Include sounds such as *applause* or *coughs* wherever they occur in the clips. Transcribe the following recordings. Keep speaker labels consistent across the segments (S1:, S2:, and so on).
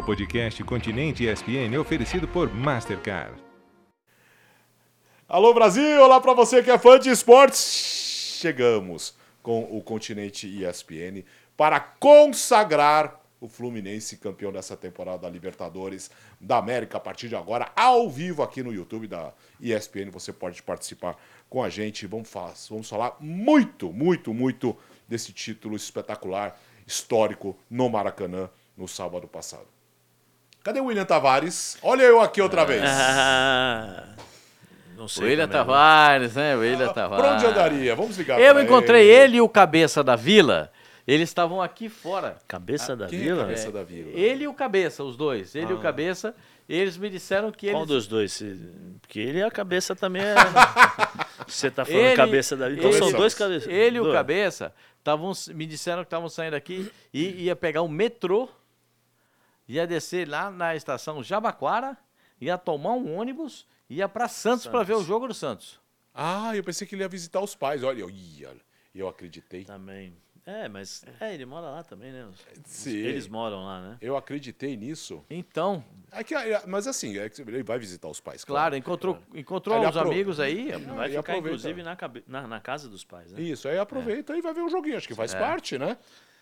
S1: O podcast Continente ESPN é oferecido por Mastercard.
S2: Alô Brasil, olá para você que é fã de esportes. Chegamos com o Continente ESPN para consagrar o Fluminense campeão dessa temporada da Libertadores da América a partir de agora, ao vivo aqui no YouTube da ESPN. Você pode participar com a gente. Vamos vamos falar muito, muito, muito desse título espetacular, histórico no Maracanã no sábado passado. Cadê o William Tavares? Olha eu aqui outra vez.
S3: Ah, não sei.
S4: William
S3: também,
S4: Tavares, né? William Tavares.
S2: Por onde andaria? Vamos ligar
S4: Eu
S2: pra
S4: encontrei ele e o cabeça da vila. Eles estavam aqui fora.
S3: Cabeça da
S2: Quem é
S3: Vila?
S2: cabeça da vila?
S4: Ele e o cabeça, os dois. Ele e o cabeça. Eles me disseram que
S3: Qual
S4: eles.
S3: dos dois? Porque ele e a cabeça também é. *laughs* Você tá falando
S4: Ele-
S3: cabeça da Vila. Então são
S4: ele-
S3: dois cabeças.
S4: Ele e o cabeça tavam, me disseram que estavam saindo aqui e ia pegar o metrô, ia descer lá na estação Jabaquara, ia tomar um ônibus, ia para Santos para ver o jogo do Santos.
S2: Ah, eu pensei que ele ia visitar os pais. Olha, eu, olha, eu acreditei.
S3: Também. É, mas. É, ele mora lá também, né? Os-
S2: Sim.
S3: Eles moram lá, né?
S2: Eu acreditei nisso.
S4: Então,
S2: É que, é, mas assim, é que ele vai visitar os pais,
S4: claro, encontrou, encontrou
S2: Ele
S4: os
S2: aprove-
S4: amigos aí.
S3: Vai
S2: e
S3: ficar,
S2: aproveita.
S3: inclusive, na, na, na casa dos pais, né?
S2: Isso, aí aproveita e vai ver o joguinho. Acho que faz parte, né?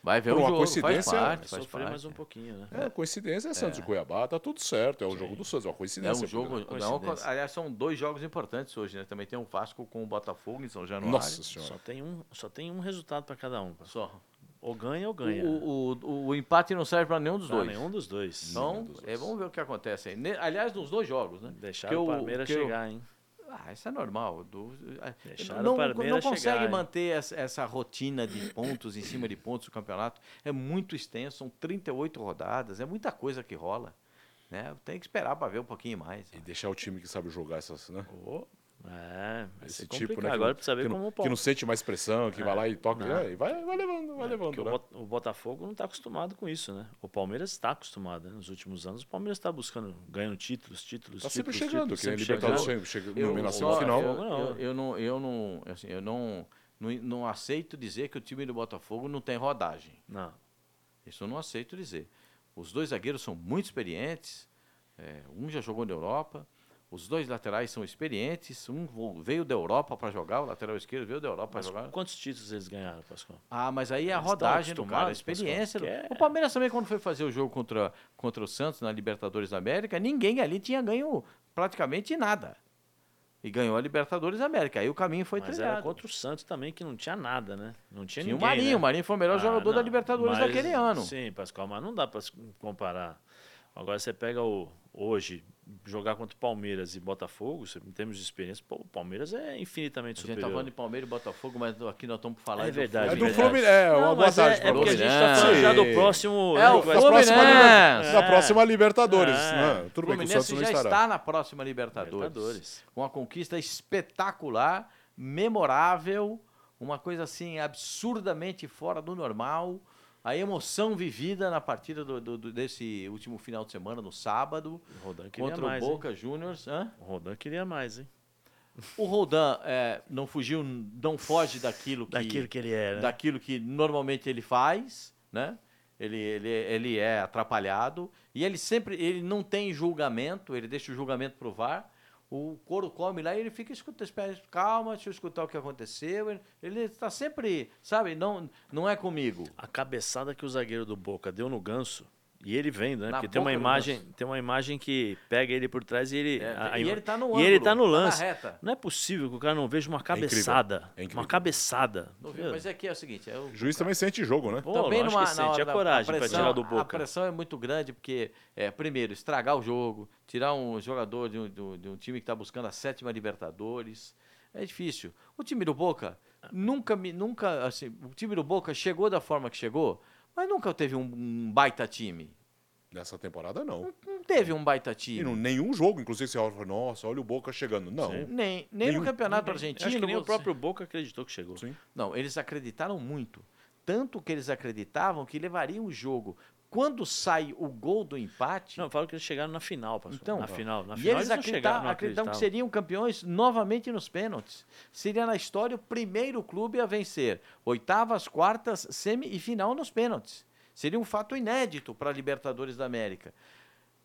S4: Vai ver
S2: Por
S4: o
S2: uma
S4: jogo, faz
S2: coincidência,
S4: parte,
S3: Vai
S4: faz
S3: sofrer
S4: parte.
S3: mais um pouquinho, né?
S2: É, coincidência é Santos e Cuiabá, tá tudo certo. É o jogo do Santos, é uma
S4: É
S2: coincidência.
S4: um jogo. Não,
S3: coincidência.
S4: aliás, são dois jogos importantes hoje, né? Também tem um Vasco com o Botafogo em São Januário.
S2: Nossa senhora.
S3: Só tem um, só tem um resultado para cada um.
S4: Só.
S3: Ou ganha ou ganha.
S4: O, o, o empate não serve para nenhum dos
S3: Pra
S4: dois.
S3: nenhum dos dois.
S4: Então,
S2: dos
S4: é,
S2: dois.
S4: vamos ver o que acontece aí. Ne- Aliás, nos dois jogos, né? Porque
S3: o Palmeiras chegar, hein?
S4: Ah, isso é normal. Do, é,
S3: Deixaram
S4: não,
S3: o
S4: não consegue
S3: chegar,
S4: manter essa, essa rotina de pontos em cima de pontos do campeonato. É muito extenso, são 38 rodadas, é muita coisa que rola. Né? Tem que esperar para ver um pouquinho mais.
S2: E deixar o time que sabe jogar essas, né?
S3: Ô, é,
S2: Esse tipo, né?
S3: Agora precisa ver
S2: que
S3: como
S2: que não sente mais pressão, que vai lá e toca. é, e vai, vai levando, vai levando.
S3: Porque o,
S2: né?
S3: O Botafogo não está acostumado com isso, né? O Palmeiras está acostumado, né? Nos últimos anos, o Palmeiras está buscando, ganhando títulos, títulos,
S2: Tá sempre
S3: títulos,
S2: chegando,
S3: títulos,
S2: que
S3: sempre
S2: Libertadores
S3: chegando.
S2: chega, chega
S4: Eu,
S2: semifinal.
S4: eu,
S3: não.
S4: eu, eu não, eu não, assim, eu não, não, não aceito dizer que o time do Botafogo não tem rodagem.
S3: Não.
S4: Isso eu não aceito dizer. Os dois zagueiros são muito experientes. é, um já jogou na Europa. Os dois laterais são experientes. Um veio da Europa para jogar, o lateral esquerdo veio da Europa para jogar.
S3: quantos títulos eles ganharam, Pascoal?
S4: Ah, mas aí é a rodagem do cara, a experiência. do-
S3: é-
S4: O Palmeiras também, quando foi fazer o jogo contra, contra o Santos na Libertadores da América, ninguém ali tinha ganho praticamente nada. E ganhou a Libertadores da América. Aí o caminho foi
S3: Mas
S4: trilhado.
S3: era contra o Santos também, que não tinha nada, né? Não tinha,
S4: Tinha o
S3: ninguém,
S4: Marinho.
S3: né?
S4: O Marinho foi o melhor
S3: Ah,
S4: jogador da
S3: não,
S4: Libertadores
S3: mas-
S4: daquele ano.
S3: Sim, Pascoal, mas não dá para comparar. Agora você pega o hoje jogar contra o Palmeiras e Botafogo, em termos de experiência, pô, o Palmeiras é infinitamente
S4: A gente tá
S3: superior.
S4: falando de Palmeiras e Botafogo, mas aqui nós estamos falando
S3: É verdade,
S2: É do
S3: verdade.
S2: Fluminense. É, uma boa
S3: mas
S2: tarde
S3: é, é porque a gente tá falando já do próximo.
S4: É, o
S3: vai-
S2: Da próxima,
S4: Fluminense.
S2: liber- da próxima Libertadores.
S3: É.
S2: né? Tudo
S4: O
S2: bem que o
S4: Fluminense
S2: Santos
S4: já
S2: estará.
S4: está na próxima Libertadores.
S3: Libertadores.
S4: Com uma conquista espetacular, memorável, uma coisa assim absurdamente fora do normal. A emoção vivida na partida do- do- do- desse último final de semana, no sábado,
S3: O Rodan queria
S4: contra
S3: mais.
S4: o
S3: hein?
S4: Boca Juniors. Hã?
S3: O Rodan queria mais, hein?
S4: O Roldan é, não fugiu, não foge daquilo que,
S3: Daquilo que ele era. né?
S4: daquilo que normalmente ele faz, né? Ele, ele, ele é atrapalhado e ele sempre ele não tem julgamento, ele deixa o julgamento pro VAR. O couro come lá e ele fica escutando, espera, calma, deixa eu escutar o que aconteceu. Ele- está sempre, sabe, não, não é comigo.
S3: A cabeçada que o zagueiro do Boca deu no ganso. E ele vendo, né?
S4: Na
S3: Porque tem uma imagem, tem uma imagem que pega ele por trás e ele
S4: É,
S3: a- a
S4: e ele tá no
S3: E
S4: ângulo,
S3: ele tá no
S4: tá
S3: lance.
S4: reta.
S3: Não é possível que o cara não veja uma
S2: incrível,
S3: cabeçada.
S2: é incrível.
S3: uma cabeçada.
S4: Mas aqui é o seguinte, é o,
S2: O juiz também sente jogo, né?
S3: Pô,
S4: também
S3: lógico
S4: numa,
S3: que
S4: na
S3: sente
S4: hora
S3: a coragem
S4: a
S3: pra
S4: pressão,
S3: tirar do
S4: A
S3: Boca.
S4: pressão é muito grande porque, é, primeiro, estragar o jogo, tirar um jogador de um, de um- de um time que está buscando a sétima Libertadores, é difícil. O time do Boca nunca, me- nunca, assim, o time do Boca chegou da forma que chegou, mas nunca teve um, um baita time.
S2: Nessa temporada, não.
S4: Não teve um baita
S2: E
S4: time.
S2: não, nenhum jogo, inclusive, você olha fala, nossa, olha o Boca chegando. Não.
S3: Sim.
S4: Nem, nem
S2: Nenhum.
S4: no Campeonato
S3: Eu Acho
S4: Argentino.
S3: que nem o próprio Boca acreditou que chegou.
S2: Sim.
S4: Não, eles acreditaram muito. Tanto que eles acreditavam que levariam o jogo. Quando sai o gol do empate,
S3: Não, falam que eles chegaram na final, pastor.
S4: Então,
S3: na final. Na
S4: e
S3: final
S4: eles
S3: não
S4: acreditavam, que seriam campeões novamente nos pênaltis. Seria na história o primeiro clube a vencer oitavas, quartas, semi e final nos pênaltis. Seria um fato inédito para a Libertadores da América.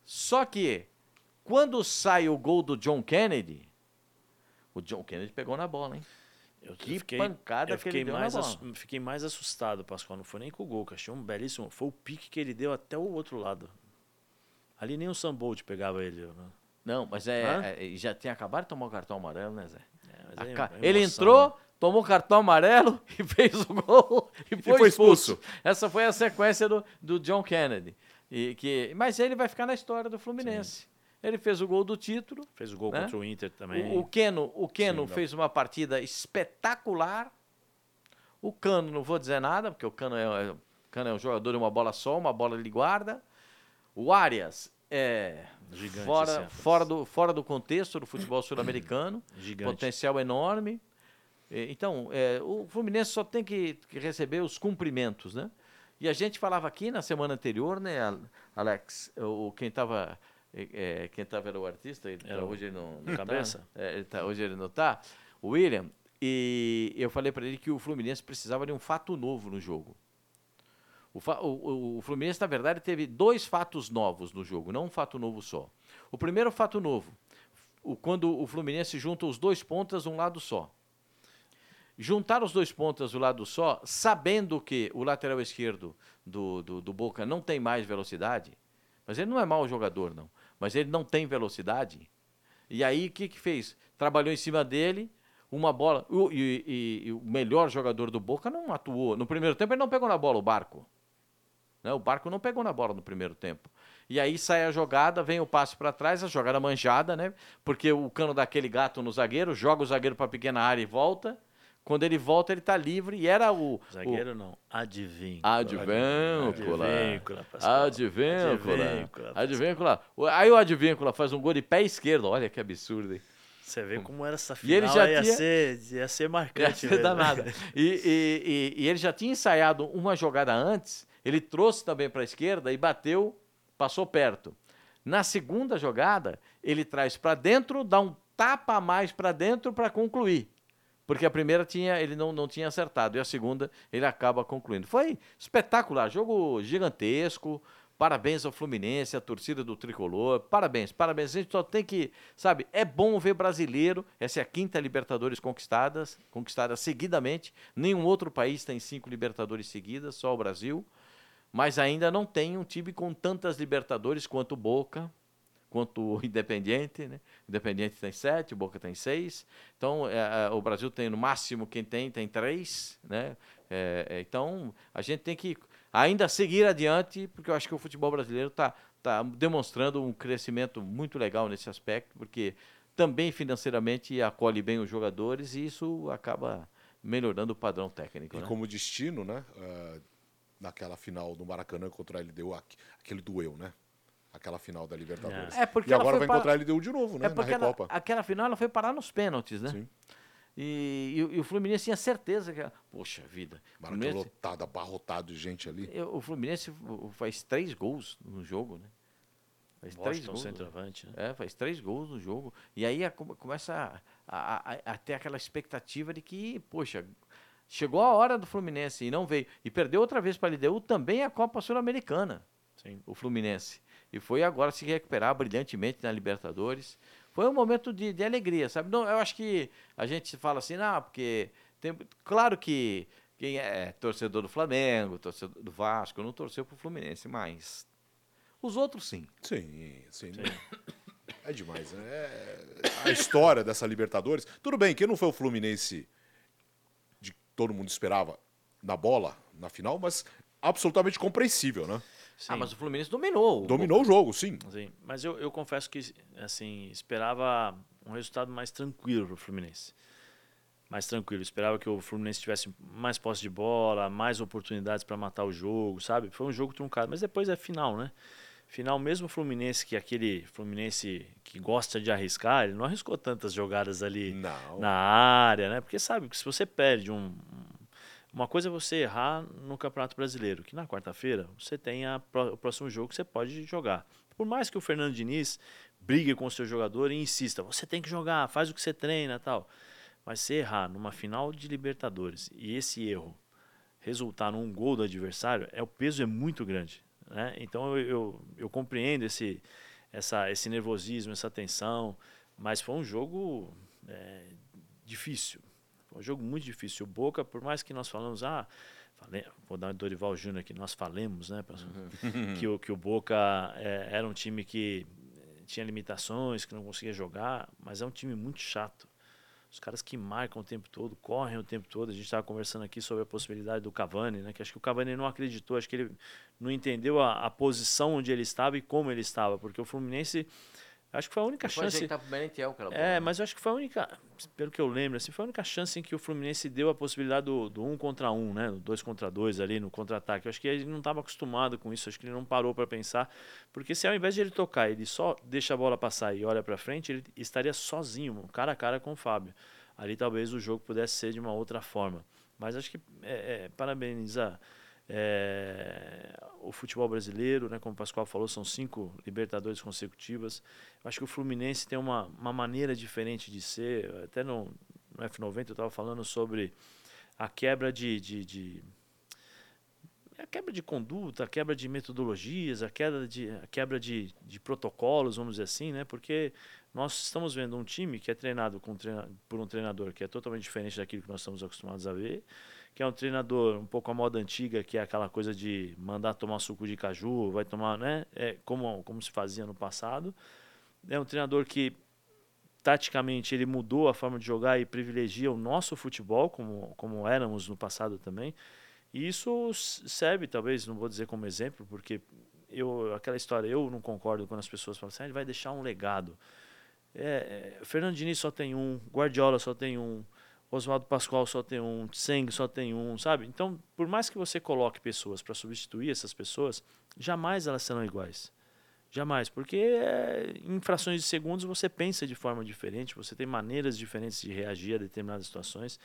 S4: Só que, quando sai o gol do John Kennedy, o John Kennedy pegou na bola, hein?
S3: Eu
S4: Que
S3: fiquei,
S4: pancada
S3: eu
S4: que ele deu
S3: mais Fiquei mais assustado, Pascoal. Não foi nem com o gol, que achei um belíssimo. Foi o pique que ele deu até o outro lado. Ali nem o Sambolt pegava ele. né?
S4: Não, mas é, é- já tinha acabado de tomar o cartão amarelo, né, Zé?
S3: É, é
S4: ca- ele entrou, tomou o cartão amarelo *laughs* e fez o gol e foi,
S2: foi
S4: expulso.
S2: expulso.
S4: Essa foi a sequência do, do John Kennedy. E que, mas ele vai ficar na história do Fluminense. Ele fez o gol do título.
S3: Fez o gol
S4: né?
S3: contra o Inter também.
S4: O, o Keno, o Keno
S2: Sim,
S4: fez uma partida espetacular. O Cano, não vou dizer nada, porque o Cano é, o Cano é um jogador de uma bola só, uma bola ele guarda. O Arias é
S3: Gigante
S4: fora,
S3: Arias.
S4: fora, do, fora do contexto do futebol sul-americano. *coughs*
S3: Gigante.
S4: Potencial enorme. Então, é, o Fluminense só tem que, que receber os cumprimentos, né? E a gente falava aqui na semana anterior, né, Al- Alex? O, quem estava quem tava era o artista, ele
S3: Era
S4: tá- hoje ele não, não
S3: Cabeça?
S4: Tá, É, ele tá- hoje ele não tá. O William. E eu falei para ele que o Fluminense precisava de um fato novo no jogo. O, o- o- Fluminense, na verdade, teve dois fatos novos no jogo, não um fato novo só. O primeiro fato novo, o, quando o Fluminense junta os dois pontas um lado só. Juntar os dois pontas do lado só, sabendo que o lateral esquerdo do, do, do Boca não tem mais velocidade, mas ele não é mau jogador, não. Mas ele não tem velocidade. E aí, o que, que fez? Trabalhou em cima dele, uma bola. E, e- e o melhor jogador do Boca não atuou. No primeiro tempo, ele não pegou na bola o barco. Né? O barco não pegou na bola no primeiro tempo. E aí sai a jogada, vem o passe para trás, a jogada manjada, né? Porque o cano daquele gato no zagueiro, joga o zagueiro para pequena área e volta. Quando ele volta, ele está livre. E era o.
S3: Zagueiro não, adivinho.
S4: o Advíncula.
S3: Advíncula, Pascoal.
S4: Advíncula.
S3: Advíncula.
S4: Advíncula. O- Aí o Advíncula faz um gol de pé esquerdo. Olha que absurdo, hein?
S3: Você vê como era essa
S4: E
S3: final,
S4: ele já
S3: ia,
S4: tinha-
S3: ser, ia ser *laughs*
S4: Ia
S3: marcante.
S4: ser
S3: mesmo.
S4: danado. E, e- e- e ele já tinha ensaiado uma jogada antes, ele trouxe também para a esquerda e bateu, passou perto. Na segunda jogada, ele traz para dentro, dá um tapa a mais para dentro para concluir. Porque a primeira tinha, ele não, não tinha acertado, e a segunda ele acaba concluindo. Foi espetacular, jogo gigantesco. Parabéns ao Fluminense, à torcida do Tricolor. Parabéns, parabéns. A gente só tem que, sabe, é bom ver brasileiro. Essa é a quinta Libertadores conquistadas, conquistada seguidamente. Nenhum outro país tem cinco Libertadores seguidas, só o Brasil. Mas ainda não tem um time com tantas Libertadores quanto o Boca, quanto o Independiente, né? O Independiente tem sete, o Boca tem seis. Então, é, é, o Brasil tem no máximo quem tem, tem três, né? É, é, então, a gente tem que ainda seguir adiante, porque eu acho que o futebol brasileiro está tá demonstrando um crescimento muito legal nesse aspecto, porque também financeiramente acolhe bem os jogadores e isso acaba melhorando o padrão técnico.
S2: E
S4: né?
S2: como destino, né? eh, naquela final do Maracanã contra a LDU, aqu- aquele doeu, né? Aquela final da Libertadores.
S4: É, porque
S2: e agora vai encontrar
S4: para-
S2: a LDU de novo, né?
S4: É porque
S2: na
S4: ela-
S2: Recopa.
S4: aquela final ela foi parar nos pênaltis, né?
S2: Sim.
S4: E, e o- e o Fluminense tinha certeza que. Poxa vida.
S2: Maracanã lotado, abarrotado de gente ali.
S4: eu- o Fluminense faz três gols no jogo, né? Faz três
S3: Washington,
S4: gols.
S3: centroavante. Né?
S4: É, faz três gols no jogo. E aí a- come- começa a, a- a- a ter aquela expectativa de que, poxa, chegou a hora do Fluminense e não veio. E perdeu outra vez para a LDU também a Copa Sul-Americana
S3: Sim.
S4: o Fluminense. E foi agora se recuperar brilhantemente na Libertadores. Foi um momento de, de alegria, sabe? Não, eu acho que a gente fala assim, não, porque. Tem, claro que quem é torcedor do Flamengo, torcedor do Vasco, não torceu pro Fluminense, mas. Os outros sim.
S2: Sim, sim. É demais, né? É a história dessa Libertadores. Tudo bem, que não foi o Fluminense de que todo mundo esperava na bola, na final, mas absolutamente compreensível, né?
S4: Ah,
S3: Sim.
S4: mas o Fluminense dominou.
S2: Dominou o jogo, sim.
S3: Sim, mas eu, eu confesso que assim esperava um resultado mais tranquilo para o Fluminense. Mais tranquilo. Esperava que o Fluminense tivesse mais posse de bola, mais oportunidades para matar o jogo, sabe? Foi um jogo truncado, mas depois é final, né? Final, mesmo o Fluminense, que é aquele Fluminense que gosta de arriscar, ele não arriscou tantas jogadas ali
S2: Não.
S3: na área, né? Porque sabe que se você perde um. Uma coisa é você errar no Campeonato Brasileiro, que na quarta-feira você tem a o próximo jogo que você pode jogar. Por mais que o Fernando Diniz brigue com o seu jogador e insista, você tem que jogar, faz o que você treina tal. Mas se errar numa final de Libertadores e esse erro resultar num gol do adversário, é o peso é muito grande. Né? Então eu, eu, eu compreendo esse, essa, esse nervosismo, essa tensão, mas foi um jogo é, difícil. Foi um jogo muito difícil. O Boca, por mais que nós falamos, ah, falei, vou dar o Dorival Júnior aqui, nós falemos, né, uhum. que, o, que o Boca é, era um time que tinha limitações, que não conseguia jogar, mas é um time muito chato. Os caras que marcam o tempo todo, correm o tempo todo. A gente estava conversando aqui sobre a possibilidade do Cavani, né? Que acho que o Cavani não acreditou, acho que ele não entendeu a, a posição onde ele estava e como ele estava, porque o Fluminense Acho que foi a única chance.
S4: Ajeitar pro Merentiel,
S3: bola, é, mas eu acho que foi a única, pelo que eu lembro, assim, foi a única chance em que o Fluminense deu a possibilidade do, do um contra um, né? Do dois contra dois ali no contra-ataque. Eu acho que ele não estava acostumado com isso, acho que ele não parou para pensar. Porque se ao invés de ele tocar, ele só deixa a bola passar e olha para frente, ele estaria sozinho, cara a cara com o Fábio. Ali talvez o jogo pudesse ser de uma outra forma. Mas acho que é, é, parabenizar é, o futebol brasileiro, né, como o Pascoal falou, são cinco Libertadores consecutivas. Eu acho que o Fluminense tem uma, uma maneira diferente de ser. Até no, no F90 eu estava falando sobre a quebra de, de, de, a quebra de conduta, a quebra de metodologias, a quebra de, a quebra de, de protocolos, vamos dizer assim, né? Porque nós estamos vendo um time que é treinado com, por um treinador que é totalmente diferente daquilo que nós estamos acostumados a ver que é um treinador um pouco a moda antiga, que é aquela coisa de mandar tomar suco de caju, vai tomar, né? É como, como se fazia no passado. É um treinador que taticamente ele mudou a forma de jogar e privilegia o nosso futebol, como, como éramos no passado também. E isso serve, talvez, não vou dizer como exemplo, porque eu, aquela história, eu não concordo quando as pessoas falam assim, ah, ele vai deixar um legado. É, é, Fernando Diniz só tem um, Guardiola só tem um, Oswaldo Pascoal só tem um, Tseng só tem um, sabe? Então, por mais que você coloque pessoas para substituir essas pessoas, jamais elas serão iguais. Jamais, porque é, em frações de segundos você pensa de forma diferente, você tem maneiras diferentes de reagir a determinadas situações.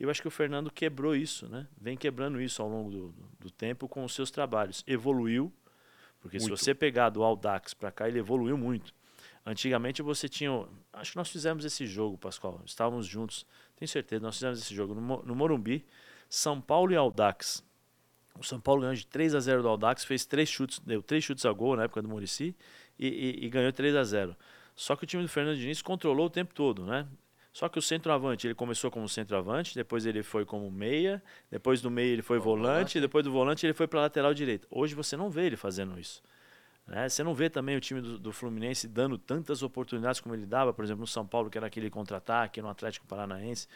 S3: Eu acho que o Fernando quebrou isso, né? Vem quebrando isso ao longo do, do tempo com os seus trabalhos. Evoluiu, porque muito. se você pegar do Aldax para cá, ele evoluiu muito. Antigamente você tinha. Acho que nós fizemos esse jogo, Pascoal. Estávamos juntos. Tenho certeza, nós fizemos esse jogo no, no Morumbi. São Paulo e Aldax. O São Paulo ganhou de 3 a 0 do Aldax, fez três chutes, deu três chutes a gol na época do Murici e, e, e, ganhou 3 a 0 Só que o time do Fernando Diniz controlou o tempo todo, né? Só que o centroavante, ele começou como centroavante, depois ele foi como meia, depois do meia ele foi volante, volante, depois do volante ele foi para lateral direita. Hoje você não vê ele fazendo isso. Né? Você não vê também o time do, do, Fluminense dando tantas oportunidades como ele dava, por exemplo, no São Paulo, que era aquele contra-ataque, no Atlético Paranaense.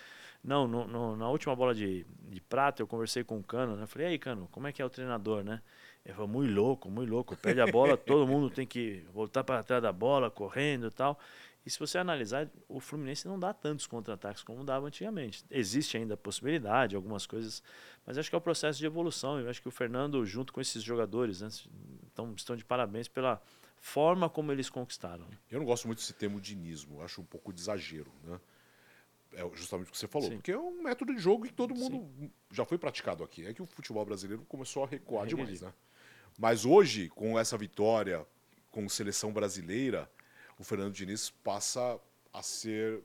S3: Não, no, no, na última bola de, de prata eu conversei com o Cano, né? Falei, aí, Cano, como é que é o treinador, né? Ele falou, muito louco, muito louco. Perde a bola, *laughs* todo mundo tem que voltar para trás da bola, correndo e tal. E se você analisar, o Fluminense não dá tantos contra-ataques como dava antigamente. Existe ainda a possibilidade, algumas coisas, mas acho que é o processo de evolução. Eu acho que o Fernando, junto com esses jogadores, né, então, estão de parabéns pela forma como eles conquistaram.
S2: Eu não gosto muito desse termo dinismo, acho um pouco de exagero. Né? É justamente o que você falou, Sim. porque é um método de jogo que todo mundo Sim. já foi praticado aqui. É que o futebol brasileiro começou a recuar demais. Né? Mas hoje, com essa vitória com seleção brasileira o Fernando Diniz passa a ser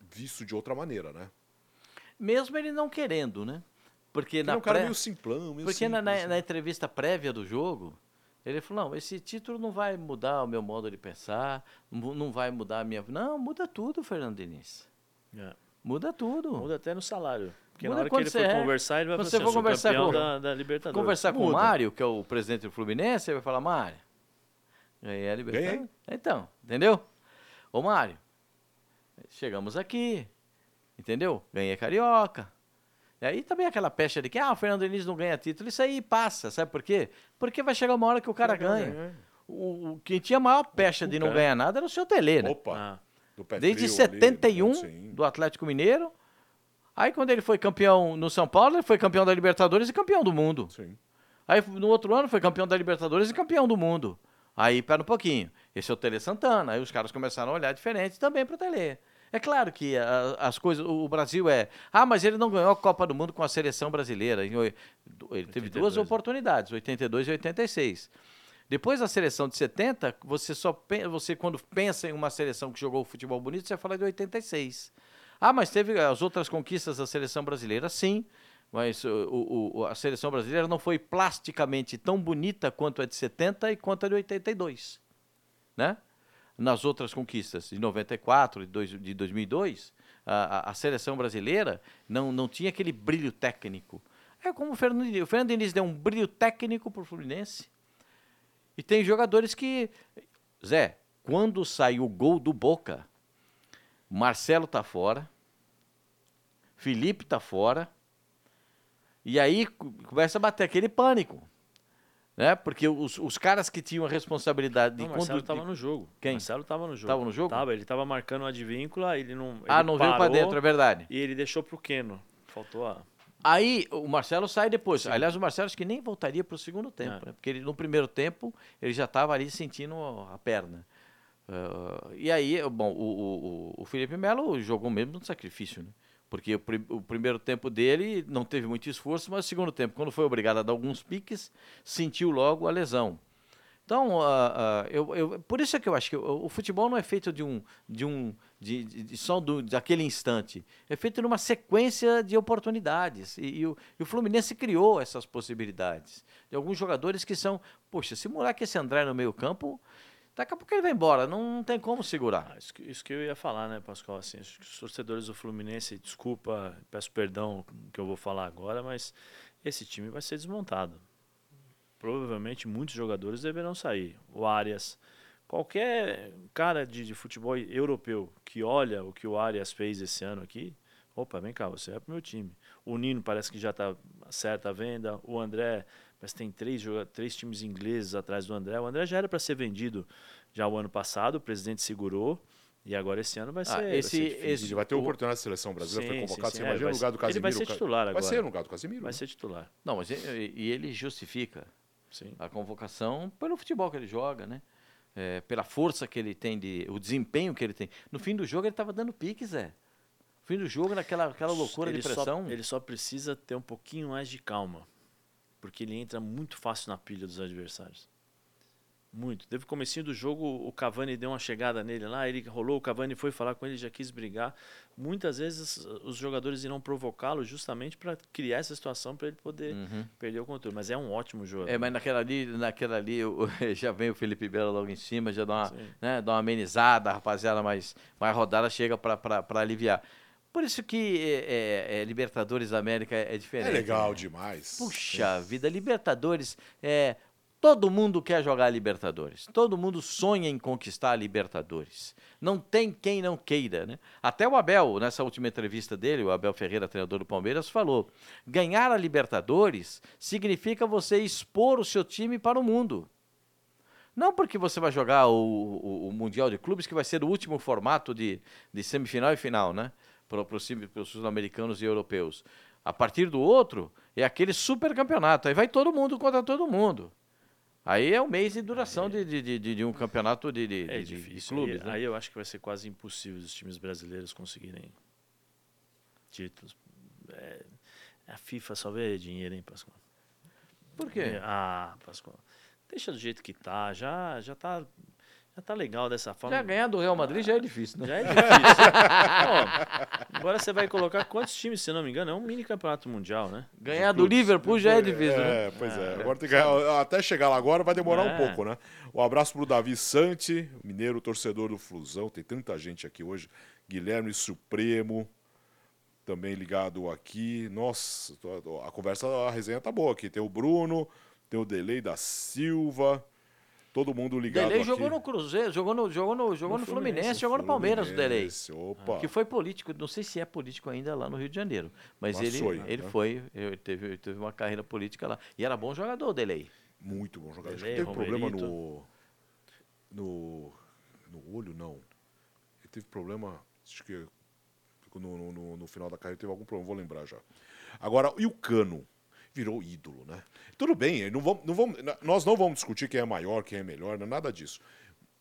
S2: visto de outra maneira, né?
S4: Mesmo ele não querendo, né? Porque
S2: ele
S4: na
S2: é um cara pré... meio simplão,
S4: meio Porque simples, na, na, né? na, entrevista prévia do jogo, ele falou: não, esse título não vai mudar o meu modo de pensar, não vai mudar a minha. Não, muda tudo, Fernando Diniz. É. Muda tudo.
S3: Muda até no salário. Porque Muda na hora que ele for é. conversar, ele vai
S4: falar assim, conversar
S3: com, da, da Libertadores.
S4: Conversar Muda. com o Mário, que é o presidente do Fluminense, ele vai falar, Mário, Ganhei a Libertadores. Ganhei. Então, entendeu? Ô, Mário, chegamos aqui, entendeu? Ganhei a Carioca. E aí também aquela pecha de que, ah, o Fernando Diniz não ganha título. Isso aí passa, sabe por quê? Porque vai chegar uma hora que o cara ganha. O, o, quem tinha a maior pecha de não ganhar nada era o seu Tele, né?
S2: Opa! Ah.
S4: Desde 71, ali, né? do Atlético Mineiro. Aí quando ele foi campeão no São Paulo, ele foi campeão da Libertadores e campeão do mundo. Sim. Aí no outro ano foi campeão da Libertadores e campeão do mundo. Aí, pera um pouquinho. Esse é o Tele Santana. Aí os caras começaram a olhar diferente também para o Tele. É claro que a, as coisas. O Brasil é. Ah, mas ele não ganhou a Copa do Mundo com a seleção brasileira. Ele teve 82. duas oportunidades, 82 e 86. Depois da seleção de 70, você só você quando pensa em uma seleção que jogou futebol bonito, você fala de 86. Ah, mas teve as outras conquistas da seleção brasileira? Sim. Mas o- o- a seleção brasileira não foi plasticamente tão bonita quanto a de 70 e quanto a de 82, né? Nas outras conquistas, de 94 e de 2002, a, a- seleção brasileira não, não tinha aquele brilho técnico. É como o Fernando Diniz. O Fernando Diniz deu um brilho técnico para o Fluminense. E tem jogadores que... Zé, quando saiu o gol do Boca, Marcelo tá fora, Felipe tá fora, e aí co- começa a bater aquele pânico. Né? Porque os, os caras que tinham a responsabilidade de
S3: Não, o Marcelo estava no jogo.
S4: Quem?
S3: Marcelo estava no jogo.
S4: Tava no jogo?
S3: Tava, ele estava marcando o advíncula, ele não.
S4: Ah,
S3: ele
S4: não veio para
S3: parou
S4: dentro, é verdade.
S3: E ele deixou pro Keno. Faltou a.
S4: Aí o Marcelo sai depois. Aliás, o Marcelo acho que nem voltaria para o segundo tempo,
S3: É.
S4: né? porque ele, no primeiro tempo ele já estava ali sentindo a perna. Ah, e aí, bom, o, o, o Felipe Melo jogou mesmo no sacrifício, né? Porque o, pri- o primeiro tempo dele não teve muito esforço, mas o segundo tempo, quando foi obrigado a dar alguns piques, sentiu logo a lesão. Então, ah, ah, eu, eu- por isso é que eu acho que o, o futebol não é feito de um, de um, de, de- de só do, daquele instante. É feito numa sequência de oportunidades. E, e o, e o Fluminense criou essas possibilidades. De alguns jogadores que são, poxa, se moleque esse André no meio campo, daqui a pouco ele vai embora, não tem como segurar.
S3: Ah, isso, que, isso que eu ia falar, né, Pascoal? Assim, os torcedores do Fluminense, desculpa, peço perdão que eu vou falar agora, mas esse time vai ser desmontado. Provavelmente muitos jogadores deverão sair. O Arias, qualquer cara de, de futebol europeu que olha o que o Arias fez esse ano aqui, opa, vem cá, você é pro meu time. O Nino parece que já está certa a venda. O André, que tem três, três times ingleses atrás do André. O André já era para ser vendido já o ano passado, o presidente segurou. E agora esse ano vai ser.
S4: Ah,
S3: vai
S4: esse-
S3: ser difícil.
S4: esse-
S2: Ele vai ter
S4: o-
S2: oportunidade na seleção brasileira, foi
S3: Sim,
S2: convocado.
S3: sim,
S2: Você
S3: sim. É,
S2: imagina
S3: vai
S2: no lugar do
S3: ser- ele vai ser titular
S2: Vai
S3: agora.
S2: ser no lugar do Casemiro.
S3: Vai
S2: né?
S3: ser titular.
S4: Não, mas e, e ele justifica
S3: Sim.
S4: a convocação pelo futebol que ele joga, né? É, pela força que ele tem, de, o desempenho que ele tem. No fim do jogo ele estava dando pique, Zé. No fim do jogo, naquela aquela loucura
S3: ele
S4: de pressão.
S3: Só, ele só precisa ter um pouquinho mais de calma. Porque ele entra muito fácil na pilha dos adversários. Muito. Teve o comecinho do jogo, o Cavani deu uma chegada nele lá, ele rolou, o Cavani foi falar com ele, já quis brigar. Muitas vezes os jogadores irão provocá-lo justamente para criar essa situação para ele poder
S4: Uhum.
S3: perder o controle. Mas é um ótimo jogador.
S4: É, mas naquela ali, naquela ali o- *laughs* já vem o Felipe Belo logo em cima, já dá uma, né, dá uma amenizada, a rapaziada mais, mais rodada chega para aliviar. Por isso que é, é, é, Libertadores da América é, é
S2: É
S4: diferente.
S2: legal
S4: né?
S2: demais.
S4: Puxa vida, Libertadores é. Todo mundo quer jogar Libertadores. Todo mundo sonha em conquistar a Libertadores. Não tem quem não queira, né? Até o Abel, nessa última entrevista dele, o Abel Ferreira, treinador do Palmeiras, falou: ganhar a Libertadores significa você expor o seu time para o mundo. Não porque você vai jogar o, o- o Mundial de Clubes, que vai ser o último formato de, de semifinal e final, né? Para os sul-americanos e europeus. A partir do outro, é aquele super campeonato. Aí vai todo mundo contra todo mundo. Aí é um mês de duração de, de, de- de- um campeonato de, de,
S3: É
S4: de- clubes.
S3: aí,
S4: né?
S3: aí eu acho que vai ser quase impossível os times brasileiros conseguirem títulos. É, a FIFA só vê dinheiro, hein, Pascoal?
S4: Por quê?
S3: É, Ah, Pascoal. Deixa do jeito que tá. Já, já tá. Já tá legal dessa forma.
S4: Já ganhar do Real Madrid já é difícil, né?
S3: Já é difícil. *laughs* Ó, agora você vai colocar quantos times, se não me engano? É um mini campeonato mundial, né?
S4: Ganhar do Liverpool já é difícil, né?
S2: É, pois é. Agora tem que ganhar- até chegar lá agora vai demorar um
S3: É.
S2: pouco, né? Um abraço pro Davi Santi, mineiro torcedor do Flusão. Tem tanta gente aqui hoje. Guilherme Supremo, também ligado aqui. Nossa, a conversa, a resenha tá boa aqui. Tem o Bruno, tem o Delay da Silva. Todo mundo ligado
S4: Delei
S2: aqui.
S4: jogou no Cruzeiro, jogou no, jogou no, jogou no, Fluminense, jogou no Palmeiras, o Delei.
S2: Fluminense, Opa.
S4: Que foi político, não sei se é político ainda lá no Rio de Janeiro, mas,
S2: Mas
S4: ele,
S2: foi,
S4: ele
S2: né?
S4: foi, ele teve, ele teve uma carreira política lá. E era bom jogador, o Delei.
S2: Muito bom jogador.
S3: Delay,
S2: teve problema
S3: Romerito.
S2: no, no. No olho, não. Ele teve problema. Acho que no, no- no- no final da carreira teve algum problema, vou lembrar já. Agora, e o Cano? Virou ídolo, né? Tudo bem, não vamos, não vamos, nós não vamos discutir quem é maior, quem é melhor, nada disso.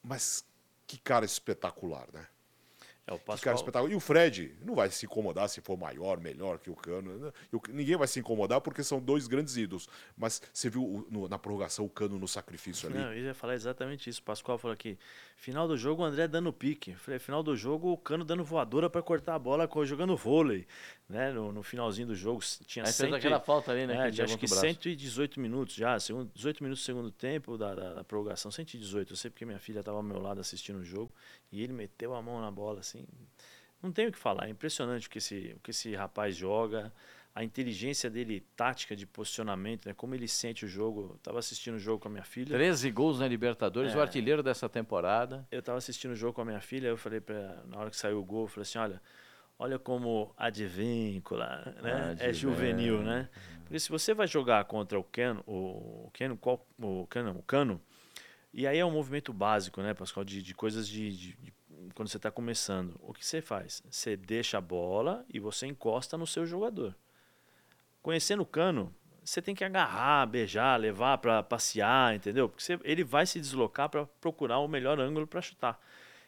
S2: Mas que cara espetacular, né?
S3: É, o
S2: Que cara
S3: Pascoal,
S2: espetacular. E o Fred não vai se incomodar se for maior, melhor que o Cano. né? Ninguém vai se incomodar porque são dois grandes ídolos. Mas você viu no- na prorrogação o Cano no sacrifício ali?
S3: Não, eu ia falar exatamente isso. O Pascoal falou aqui: final do jogo, o André dando pique. Final do jogo, o Cano dando voadora para cortar a bola, jogando vôlei. Né? No, no finalzinho do jogo, tinha
S4: Aí fez
S3: 100
S4: aquela falta ali, né? que
S3: É, tinha acho que
S4: o braço.
S3: 118 minutos já, segundo, 18 minutos do segundo tempo da, da, da prorrogação, 118. Eu sei porque minha filha estava ao meu lado assistindo o jogo e ele meteu a mão na bola assim. Não tenho o que falar, é impressionante o que esse, o que esse rapaz joga, a inteligência dele tática de posicionamento, né, como ele sente o jogo. Eu tava assistindo o jogo com a minha filha.
S4: 13 gols na Libertadores,
S3: É.
S4: o artilheiro dessa temporada.
S3: Eu tava assistindo o jogo com a minha filha, eu falei para na hora que saiu o gol, eu falei assim, olha, olha como advíncula, né? É juvenil, né? Porque se você vai jogar contra o Cano, o Cano, qual, o Cano, o Cano, e aí é um movimento básico, né, Pascoal, de, de coisas de, de- de- quando você está começando. O que você faz? Você deixa a bola e você encosta no seu jogador. Conhecendo o Cano, você tem que agarrar, beijar, levar para passear, entendeu? Porque você- ele vai se deslocar para procurar o melhor ângulo para chutar.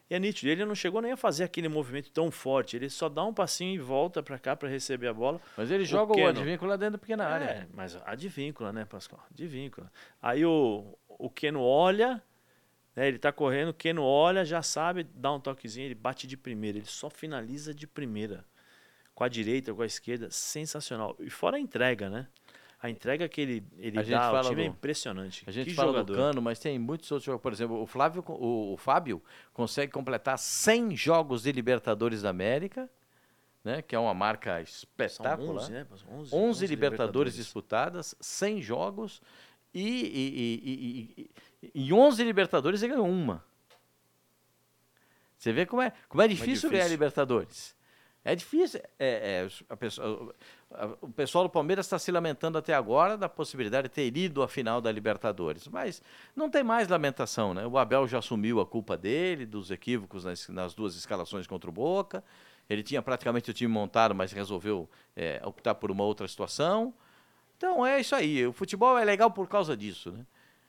S3: E é nítido, ele não chegou nem a fazer aquele movimento tão forte, ele só dá um passinho e volta para cá para receber a bola.
S4: Mas ele joga o,
S3: Keno.
S4: advíncula dentro da pequena área.
S3: É, mas a de víncula, né, Pascoal? De víncula. Aí o, o Keno olha, né, ele tá correndo, o Keno olha, já sabe, dá um toquezinho, ele bate de primeira, ele só finaliza de primeira. Com a direita, com a esquerda, sensacional. E fora a entrega, né? A entrega que ele, ele
S4: A gente
S3: dá ao
S4: fala
S3: time é
S4: do-
S3: impressionante.
S4: A gente
S3: que
S4: fala
S3: jogador.
S4: do Cano, mas tem muitos outros jogadores. Por exemplo, o, Flávio, o, o Fábio consegue completar 100 jogos de Libertadores da América, né, que é uma marca
S3: São
S4: espetacular.
S3: 11, né? Pascoal? 11,
S4: 11 Libertadores disputadas, 100 jogos e, e, e, e, e, e 11 Libertadores ele ganhou uma. Você vê como é, como é difícil ganhar
S2: difícil.
S4: Libertadores. É difícil. É, é, pessoa- a- o pessoal do Palmeiras está se lamentando até agora da possibilidade de ter ido à final da Libertadores. Mas não tem mais lamentação, né? O Abel já assumiu a culpa dele, dos equívocos nas, nas duas escalações contra o Boca. Ele tinha praticamente o time montado, mas resolveu é, optar por uma outra situação. Então é isso aí. O futebol é legal por causa disso, né?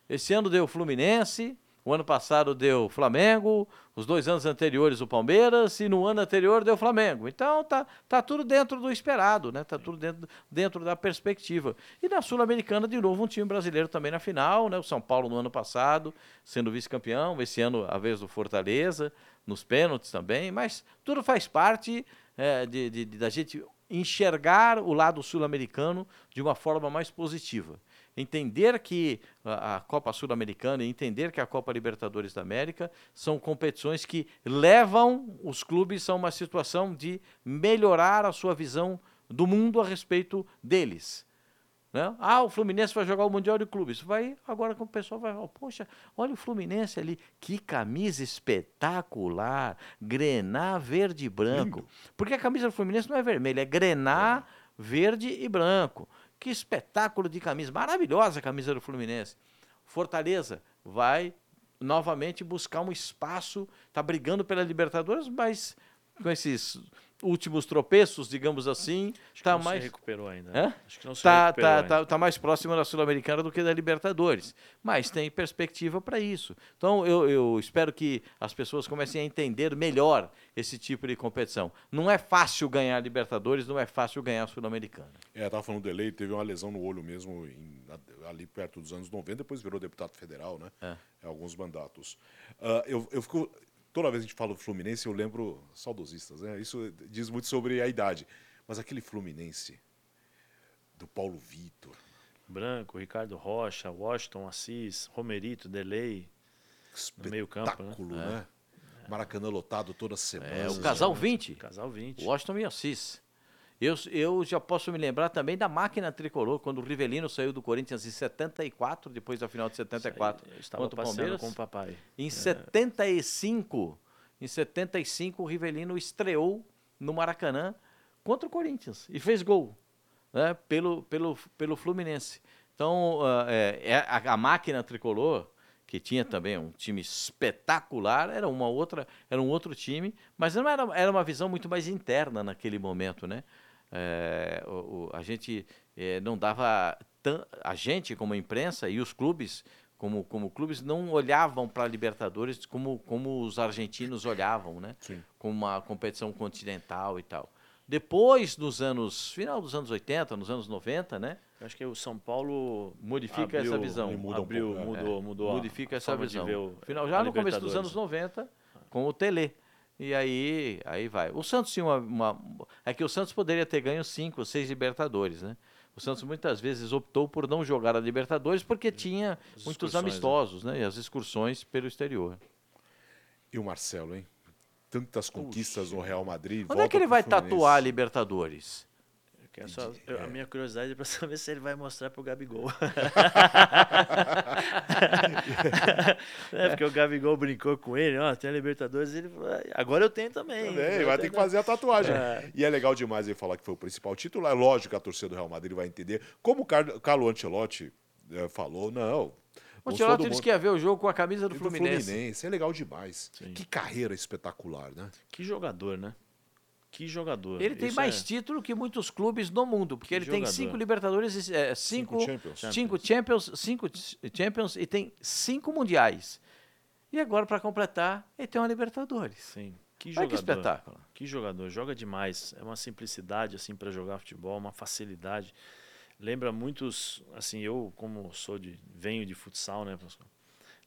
S4: Esse ano deu Fluminense, o ano passado deu Flamengo, os dois anos anteriores o Palmeiras e no ano anterior deu Flamengo. Então tá, tá tudo dentro do esperado, né? Tá tudo dentro, dentro da perspectiva. E na Sul-Americana, de novo, um time brasileiro também na final, né? O São Paulo no ano passado, sendo vice-campeão, esse ano a vez do Fortaleza, nos pênaltis também, mas tudo faz parte é, de, de- de- da gente enxergar o lado sul-americano de uma forma mais positiva. Entender que a, Copa Sul-Americana e entender que a Copa Libertadores da América são competições que levam os clubes a uma situação de melhorar a sua visão do mundo a respeito deles. Né? Ah, o Fluminense vai jogar o Mundial de Clubes. Vai agora que o pessoal vai, oh, poxa, olha o Fluminense ali, que camisa espetacular, grená verde e branco. Porque a camisa do Fluminense não é vermelha, é grená verde e branco. Que espetáculo de camisa, maravilhosa a camisa do Fluminense. Fortaleza vai novamente buscar um espaço, está brigando pela Libertadores, mas com esses últimos tropeços, digamos assim,
S3: Acho que
S4: está
S3: não
S4: mais
S3: se recuperou ainda. Né? Acho que não se
S4: tá,
S3: recuperou
S4: tá,
S3: ainda.
S4: tá, tá mais próximo da Sul-Americana do que da Libertadores. Mas tem perspectiva para isso. Então eu, eu espero que as pessoas comecem a entender melhor esse tipo de competição. Não é fácil ganhar Libertadores, não é fácil ganhar a Sul-Americana.
S2: É, tava falando dele, teve uma lesão no olho mesmo em- ali perto dos anos 90, depois virou deputado federal, né?
S4: É.
S2: Em alguns mandatos. Ah, eu, eu fico. Toda vez que a gente fala do Fluminense, eu lembro saudosistas, né? Isso diz muito sobre a idade. Mas aquele Fluminense do Paulo Vitor,
S3: Branco, Ricardo Rocha, Washington, Assis, Romerito, Delay. No meio campo, né?
S2: né? Maracanã lotado toda semana.
S4: É, o casal 20,
S3: Casal 20.
S4: Washington e Assis. Eu, eu já posso me lembrar também da máquina tricolor, quando o Rivelino saiu do Corinthians em 74, depois da final de 74
S3: Eu estava
S4: contra o Palmeiras.
S3: com o papai.
S4: Em 75, em 75, o Rivelino estreou no Maracanã contra o Corinthians e fez gol né, pelo, pelo, pelo Fluminense. Então, é, é a, a máquina tricolor, que tinha também um time espetacular, era uma outra, era um outro time, mas não era, era uma visão muito mais interna naquele momento, né? É, o- o- a gente eh, não dava tan- a gente como imprensa e os clubes Como, como clubes não olhavam para a Libertadores como, como os argentinos olhavam, né?
S2: Sim.
S4: Como uma competição continental e tal. Depois, nos anos. Final dos anos 80, nos anos 90, né?
S3: Eu acho que o São Paulo
S4: Modifica
S3: abriu-
S4: essa visão.
S2: muda um
S3: abriu,
S2: pouco, é.
S3: mudou, mudou. a-
S4: modifica
S3: a
S4: essa visão.
S3: o-
S4: Final, já no começo dos anos 90, com o Tele. E aí, aí vai. O Santos tinha uma, uma- É que o Santos poderia ter ganho cinco ou seis Libertadores, né? O Santos muitas vezes optou por não jogar a Libertadores porque tinha
S3: As
S4: muitos
S3: né?
S4: amistosos, né? E as excursões pelo exterior.
S2: E o Marcelo, hein? Tantas conquistas no Real Madrid.
S4: Onde é que ele vai
S2: Fluminense.
S4: tatuar a Libertadores?
S3: Quero só- eu- A minha curiosidade é para *laughs* saber se ele vai mostrar pro Gabigol. *laughs* é, porque o Gabigol brincou com ele, ó, tem a Libertadores, ele falou, "Ah, agora eu tenho também.
S2: Também, vai ter que fazer a tatuagem.
S3: É.
S2: E é legal demais ele falar que foi o principal título. É lógico que a torcida do Real Madrid vai entender. Como o Car- Carlo Ancelotti eh, falou, não.
S4: O Ancelotti disse
S2: mundo-
S4: que ia ver o jogo com a camisa do
S2: do
S4: Fluminense.
S2: Fluminense. É legal demais.
S3: Sim.
S2: Que carreira espetacular, né?
S3: Que jogador, né? Que jogador.
S4: Ele tem
S3: Isso
S4: mais
S3: é-
S4: título que muitos clubes no mundo, porque
S3: Que
S4: ele tem
S3: jogador.
S4: cinco Libertadores, é, cinco,
S2: Champions.
S4: cinco Champions, cinco ch- Champions e tem cinco Mundiais. E agora, para completar, ele tem uma Libertadores.
S3: Sim. Que
S4: Olha
S3: jogador.
S4: que espetáculo.
S3: Que jogador, joga demais. É uma simplicidade assim para jogar futebol, uma facilidade. Lembra muitos, assim, eu como sou de venho de futsal, né, Pascoal?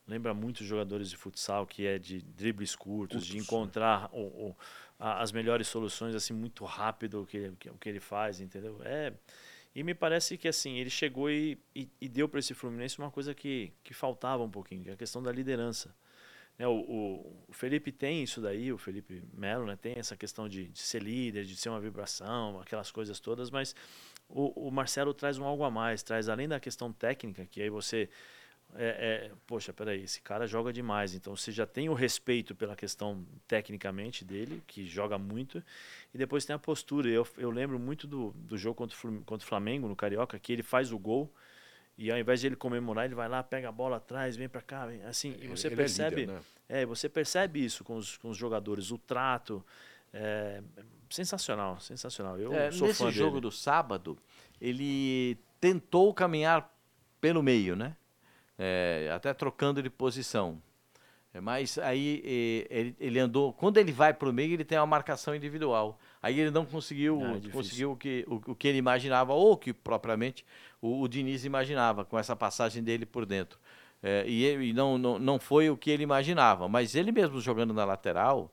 S3: Lembra muitos jogadores de futsal que é de dribles curtos, de
S2: Curtos,
S3: encontrar o- o- as melhores soluções assim muito rápido o que, que- o que ele faz, entendeu? É e me parece que assim ele chegou e, e, e deu para esse Fluminense uma coisa que, que faltava um pouquinho, que é a questão da liderança. Né, o, o- o Felipe tem isso daí, o Felipe Melo, né, tem essa questão de, de ser líder, de ser uma vibração, aquelas coisas todas, mas o, o Marcelo traz um algo a mais, traz além da questão técnica, que aí você. É, é, poxa, peraí, esse cara joga demais, então você já tem o respeito pela questão tecnicamente dele, que joga muito, e depois tem a postura. Eu, eu lembro muito do, do jogo contra o, contra o Flamengo, no Carioca, que ele faz o gol, e ao invés de ele comemorar, ele vai lá, pega a bola atrás, vem pra cá, vem, assim, e você
S2: Ele é
S3: percebe.
S2: líder, né?
S3: É, você percebe isso com os, com os jogadores, o trato. É, sensacional, sensacional. Eu
S4: É,
S3: sou
S4: nesse
S3: fã
S4: jogo
S3: dele.
S4: do sábado, ele tentou caminhar pelo meio, né? É, até trocando de posição. É, mas aí ele, ele andou. Quando ele vai para o meio, ele tem uma marcação individual. Aí ele não conseguiu,
S3: Ah, é
S4: conseguiu o, que, o, o que ele imaginava, ou que propriamente o, o Diniz imaginava, com essa passagem dele por dentro. É, e ele, e não, não, não foi o que ele imaginava. Mas ele mesmo jogando na lateral,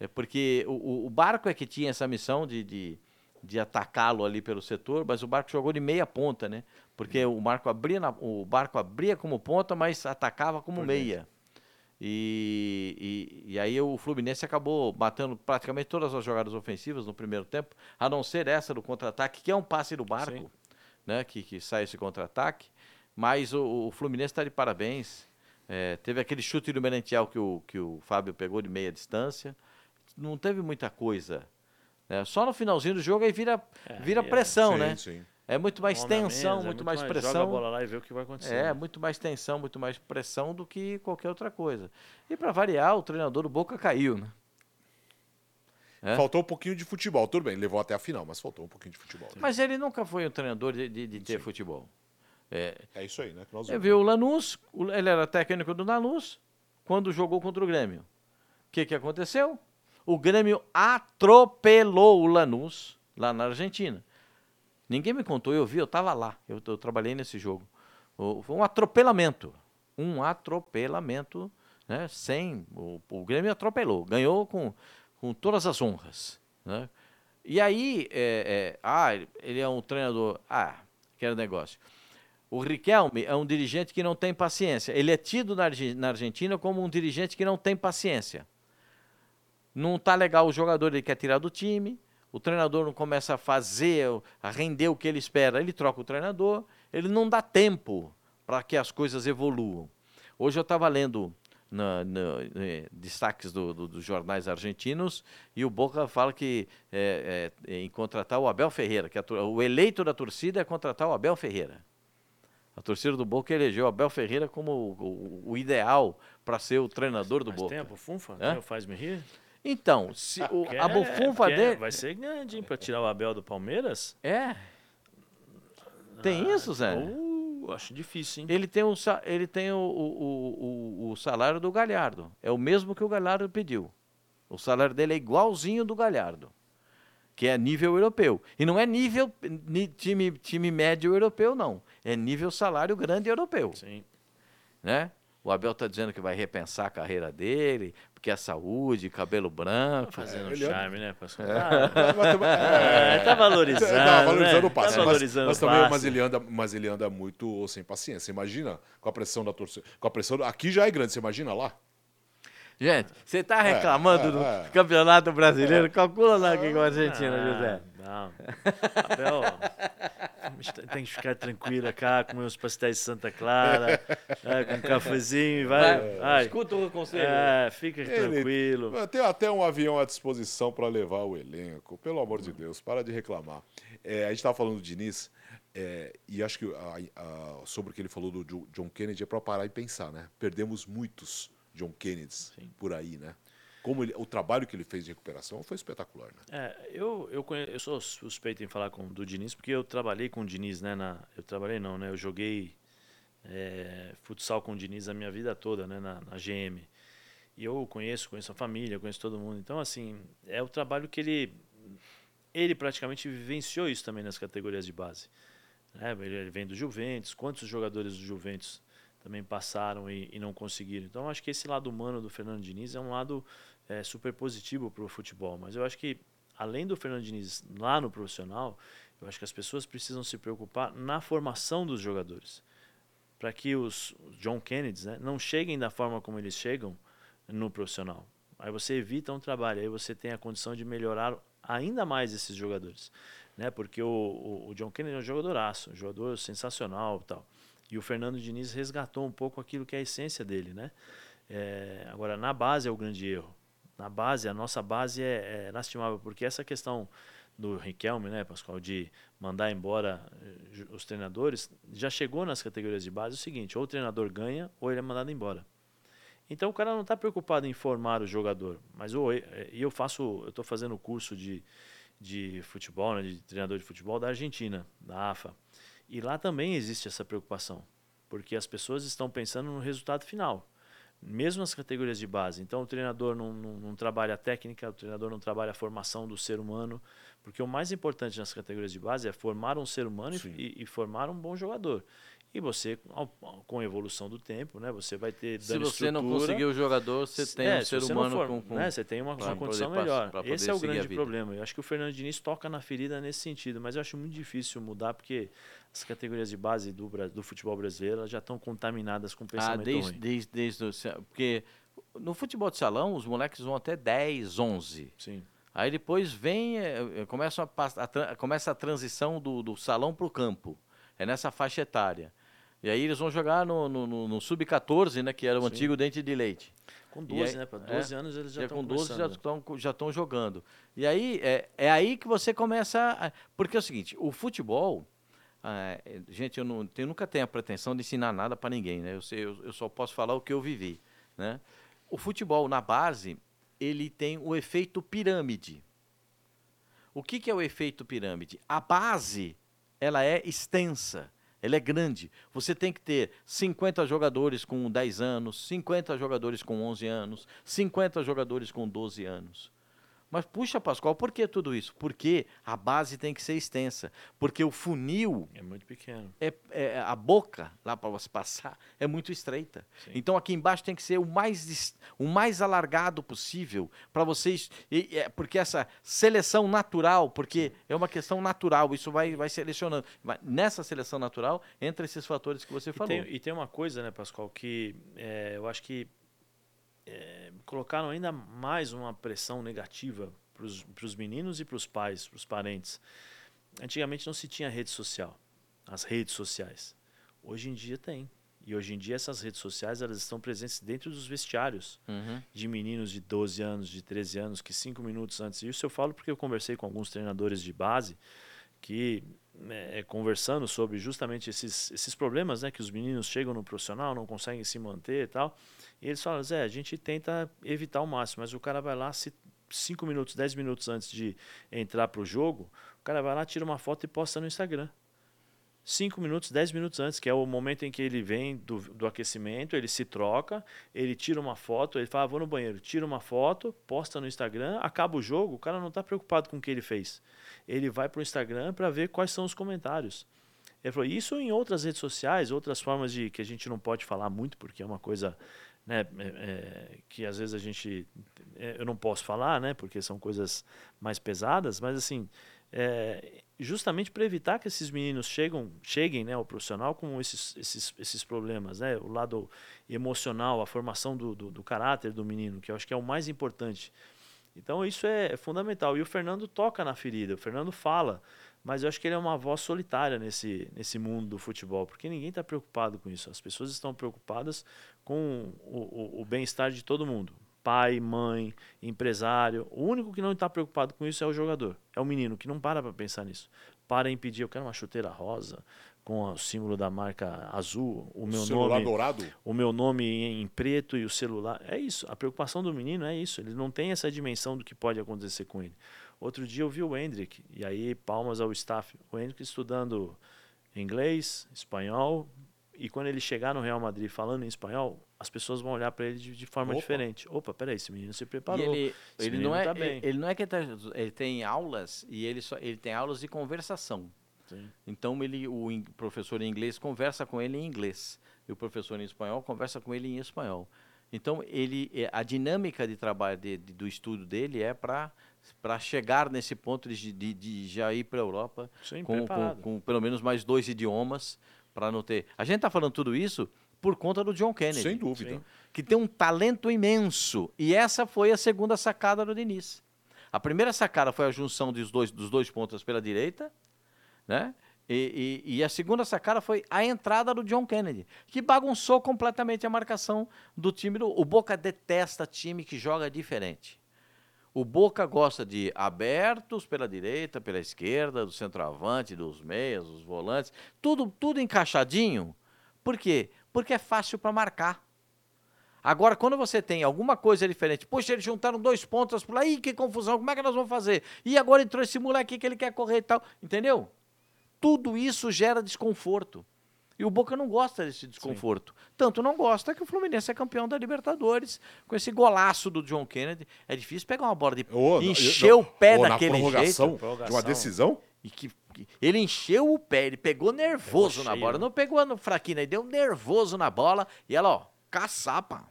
S4: é porque o, o- o Barco é que tinha essa missão de, de, de atacá-lo ali pelo setor, mas o Barco jogou de meia ponta, né? Porque o, Marco abria na- o Barco abria como ponta, mas atacava como
S2: Por
S4: meia. E, e, e aí o Fluminense acabou matando praticamente todas as jogadas ofensivas no primeiro tempo, a não ser essa do contra-ataque, que é um passe do Barco,
S3: Sim.
S4: né? Que, que sai esse contra-ataque. Mas o, o Fluminense está de parabéns. É, teve aquele chute do Merentiel que o, que o Fábio pegou de meia distância. Não teve muita coisa. né? Só no finalzinho do jogo aí vira,
S3: É,
S4: vira
S3: é-
S4: pressão,
S2: sim,
S4: né?
S2: sim.
S4: É muito mais
S3: homem
S4: tensão,
S3: menos, é
S4: muito, mais,
S3: Joga a
S4: pressão.
S3: bola lá e vê o que vai acontecer.
S4: É,
S3: né?
S4: muito mais tensão, muito mais pressão do que qualquer outra coisa. E para variar, o treinador do Boca caiu, né? É?
S2: Faltou um pouquinho de futebol. Tudo bem, levou até a final, mas faltou um pouquinho de futebol.
S4: Mas ele nunca foi um treinador de, de- de ter
S2: Sim.
S4: futebol. É,
S2: É isso aí, né? que nós
S4: Você
S2: vimos.
S4: viu o Lanús, ele era técnico do Lanús, quando jogou contra o Grêmio. O que, que aconteceu? O Grêmio atropelou o Lanús lá na Argentina. Ninguém me contou, eu vi, eu estava lá, eu, eu trabalhei nesse jogo. O- foi um atropelamento. Um atropelamento, né? Sem. O, o Grêmio atropelou, ganhou com, com todas as honras. Né? E aí, é, é, ah, ele- é um treinador. Ah, aquele negócio. O Riquelme é um dirigente que não tem paciência. Ele é tido na, na Argentina como um dirigente que não tem paciência. Não tá legal o jogador, ele quer tirar do time. O treinador não começa a fazer, a render o que ele espera. Ele troca o treinador. Ele não dá tempo para que as coisas evoluam. Hoje eu estava lendo na- na- eh, destaques do- do- dos jornais argentinos e o Boca fala que é, é, em contratar o Abel Ferreira, que a o eleito da torcida é contratar o Abel Ferreira. A torcida do Boca elegeu o Abel Ferreira como o, o- o ideal para ser o treinador do
S3: Faz
S4: Boca.
S3: tempo, Funfa? Faz-me rir?
S4: Então, se o,
S3: Porque
S4: a
S3: é-
S4: bufunfa
S3: porque
S4: dele.
S3: Vai ser grande, hein, pra tirar o Abel do Palmeiras?
S4: É. Tem isso, Zé?
S3: Uh, acho difícil, hein?
S4: Ele tem, o, sa- ele tem o, o, o, o salário do Galhardo. É o mesmo que o Galhardo pediu. O salário dele é igualzinho do Galhardo, que é nível europeu. E não é nível ni- time, time médio europeu, não. É nível salário grande europeu.
S3: Sim.
S4: Né? O Abel está dizendo que vai repensar a carreira dele, porque é saúde, cabelo branco.
S3: Fazendo
S2: ele é-
S3: charme, né?
S2: Mas também-
S3: É, tá valorizando.
S2: Tá valorizando
S3: né?
S2: o passe.
S3: Tá
S2: mas-
S3: valorizando
S2: mas,
S3: o
S2: também, mas, ele anda, mas ele anda muito sem paciência. Imagina com a pressão da torcida. Com a pressão. Aqui já é grande, você imagina lá?
S4: Gente, você está reclamando
S2: é,
S4: do
S2: é.
S4: campeonato brasileiro? Calcula lá aqui com a Argentina,
S3: Ah,
S4: José.
S3: Não. Abel, tem que ficar tranquila cá, comer uns pastéis de Santa Clara, né, *laughs* com um cafezinho e vai. vai.
S4: Escuta o conselho.
S3: É, fica
S2: Ele-
S3: tranquilo.
S2: Tem até um avião à disposição para levar o elenco. Pelo amor de Deus, para de reclamar. É, a gente estava falando do Diniz, é, e acho que a- a- sobre o que ele falou do Jo- John Kennedy é para parar e pensar, né? Perdemos muitos John Kennedys por aí, né? Como ele- o trabalho que ele fez de recuperação foi espetacular, né?
S3: É, eu, eu, conhe- eu sou suspeito em falar com, do Diniz, porque eu trabalhei com o Diniz, né? Na, eu trabalhei não, né? Eu joguei é, futsal com o Diniz a minha vida toda, né? Na, na GM. E eu conheço, conheço a família, conheço todo mundo. Então, assim, é o trabalho que ele... Ele praticamente vivenciou isso também nas categorias de base. né? Ele vem do Juventus. Quantos jogadores do Juventus também passaram e, e não conseguiram? Então, acho que esse lado humano do Fernando Diniz é um lado é, super positivo para o futebol. Mas eu acho que, além do Fernando Diniz lá no profissional, eu acho que as pessoas precisam se preocupar na formação dos jogadores. Para que os John Kennedys né, não cheguem da forma como eles chegam no profissional. Aí você evita um trabalho, aí você tem a condição de melhorar ainda mais esses jogadores. Né? Porque o, o, o John Kennedy é um jogadoraço, um jogador sensacional tal. E o Fernando Diniz resgatou um pouco aquilo que é a essência dele. Né? É, agora, na base é o grande erro. Na base, a nossa base é, é lastimável, porque essa questão do Riquelme, né, Pascoal, de mandar embora eh, os treinadores, já chegou nas categorias de base o seguinte, ou o treinador ganha ou ele é mandado embora. Então o cara não está preocupado em formar o jogador, mas o- eu faço, eu estou fazendo curso de, de futebol, né, de treinador de futebol da Argentina, da AFA, e lá também existe essa preocupação, porque as pessoas estão pensando no resultado final mesmo nas categorias de base. Então, o treinador não, não, não trabalha a técnica, o treinador não trabalha a formação do ser humano, porque o mais importante nas categorias de base é formar um ser humano e, e formar um bom jogador. E você, ao- com a evolução do tempo, né, você vai ter
S4: Se você não conseguir o jogador, você tem
S3: é,
S4: um
S3: se
S4: ser humano
S3: for-
S4: com, com...
S3: né, você tem uma, uma condição
S4: poder
S3: melhor. Esse é o grande problema. Eu acho que o Fernando Diniz toca na ferida nesse sentido, mas eu acho muito difícil mudar porque as categorias de base do, do futebol brasileiro elas já estão contaminadas com
S4: Ah,
S3: pensamento
S4: desde,
S3: ruim.
S4: desde, desde porque no futebol de salão os moleques vão até 10, 11.
S3: Sim.
S4: Aí depois vem, é, é, começa, a, a começa a transição do, do salão para o campo. É nessa faixa etária. E aí eles vão jogar no, no, no- no sub-14, né, que era o
S3: Sim.
S4: antigo dente de leite.
S3: Com
S4: E
S3: 12,
S4: aí-
S3: né? Para 12
S4: é,
S3: anos eles já estão
S4: com 12 já estão já jogando. E aí é, é aí que você começa a, porque é o seguinte, o futebol ah, é, gente, eu, não, eu nunca tenho a pretensão de ensinar nada para ninguém, né? Eu, sei, eu, eu só posso falar o que eu vivi, né? O futebol na base ele tem o efeito pirâmide. O que, que é o efeito pirâmide? A base ela é extensa, ela é grande. Você tem que ter 50 jogadores com 10 anos, 50 jogadores com 11 anos, 50 jogadores com 12 anos. Mas puxa, Pascoal, por que tudo isso? Porque a base tem que ser extensa. Porque o funil
S3: É muito pequeno.
S4: é, é- a boca lá para você passar *laughs* é muito estreita.
S3: Sim.
S4: Então aqui embaixo tem que ser o mais, o mais alargado possível para vocês, e- é porque essa seleção natural, porque é uma questão natural, isso vai, vai selecionando. Vai- Nessa seleção natural entra esses fatores que você
S3: E
S4: falou.
S3: tem, e tem uma coisa, né, Pascoal, que é, eu acho que é, colocaram ainda mais uma pressão negativa para os meninos e para os pais, para os parentes. Antigamente não se tinha rede social, as redes sociais. Hoje em dia tem. E hoje em dia essas redes sociais elas estão presentes dentro dos vestiários
S4: Uhum.
S3: de meninos de 12 anos, de 13 anos, que cinco minutos antes. Isso eu falo porque eu conversei com alguns treinadores de base que, né, conversando sobre justamente esses, esses problemas, né, que os meninos chegam no profissional, não conseguem se manter e tal. E eles falam, Zé, a gente tenta evitar o máximo, mas o cara vai lá, se cinco minutos, 10 minutos antes de entrar para o jogo, o cara vai lá, tira uma foto e posta no Instagram. 5 minutos, 10 minutos antes, que é o momento em que ele vem do, do aquecimento, ele se troca, ele tira uma foto, ele fala, ah, vou no banheiro, tira uma foto, posta no Instagram, acaba o jogo, o cara não está preocupado com o que ele fez. Ele vai para o Instagram para ver quais são os comentários. Ele falou, isso em outras redes sociais, outras formas de que a gente não pode falar muito, porque é uma coisa né, é, é, que às vezes a gente é, eu não posso falar, né, porque são coisas mais pesadas, mas assim, é, justamente para evitar que esses meninos chegam, cheguem né, ao profissional com esses, esses, esses problemas, né, o lado emocional, a formação do, do, do caráter do menino, que eu acho que é o mais importante. Então isso é fundamental. E o Fernando toca na ferida, o Fernando fala, mas eu acho que ele é uma voz solitária nesse, nesse mundo do futebol, porque ninguém está preocupado com isso. As pessoas estão preocupadas com o, o, o bem-estar de todo mundo. Pai, mãe, empresário. O único que não está preocupado com isso é o jogador. É o menino que não para para pensar nisso. Para impedir, eu quero uma chuteira rosa com o símbolo da marca azul, o meu
S2: o celular
S3: nome,
S2: dourado?
S3: o meu nome em preto e o celular. É isso. A preocupação do menino é isso. Ele não tem essa dimensão do que pode acontecer com ele. Outro dia eu vi o Hendrick, e aí palmas ao staff. O Hendrick estudando inglês, espanhol, e quando ele chegar no Real Madrid falando em espanhol, as pessoas vão olhar para ele de, de forma
S2: Opa.
S3: diferente. Opa, peraí, esse menino se
S4: E
S3: preparou.
S4: ele,
S3: Esse
S4: ele
S3: menino
S4: não é,
S3: tá
S4: ele, ele não é que ele, tá- ele tem aulas e ele só ele tem aulas de conversação.
S3: Sim.
S4: Então ele o in- professor em inglês conversa com ele em inglês e o professor em espanhol conversa com ele em espanhol. Então ele é- a dinâmica de trabalho de- de- do estudo dele é para para chegar nesse ponto de, de, de já ir para a Europa
S3: Sim,
S4: com, com, com pelo menos mais dois idiomas para não ter. A gente está falando tudo isso por conta do John Kennedy
S2: Sem dúvida.
S3: Sim.
S4: que tem um talento imenso. E essa foi a segunda sacada do Diniz. A primeira sacada foi a junção dos dois, dos dois pontas pela direita, né? E, e- e a segunda sacada foi a entrada do John Kennedy, que bagunçou completamente a marcação do time. Do, o Boca detesta time que joga diferente. O Boca gosta de abertos pela direita, pela esquerda, do centroavante, dos meias, dos volantes, tudo, tudo encaixadinho. Por quê? Porque é fácil para marcar. Agora, quando você tem alguma coisa diferente, poxa, eles juntaram dois pontos por lá, ih, que confusão, como é que nós vamos fazer? E agora entrou esse moleque que ele quer correr e tal, entendeu? Tudo isso gera desconforto. E o Boca não gosta desse desconforto. Tanto não gosta que o Fluminense é campeão da Libertadores com esse golaço do John Kennedy. É difícil pegar uma bola de
S2: não,
S4: encher
S2: eu-
S4: o pé daquele
S2: na prorrogação,
S4: jeito.
S2: de uma
S3: Prorrogação.
S2: decisão?
S4: E que, que- ele encheu o pé, ele pegou nervoso na bola. Não pegou no fraquinho, ele deu nervoso na bola. E ela, ó, caçapa.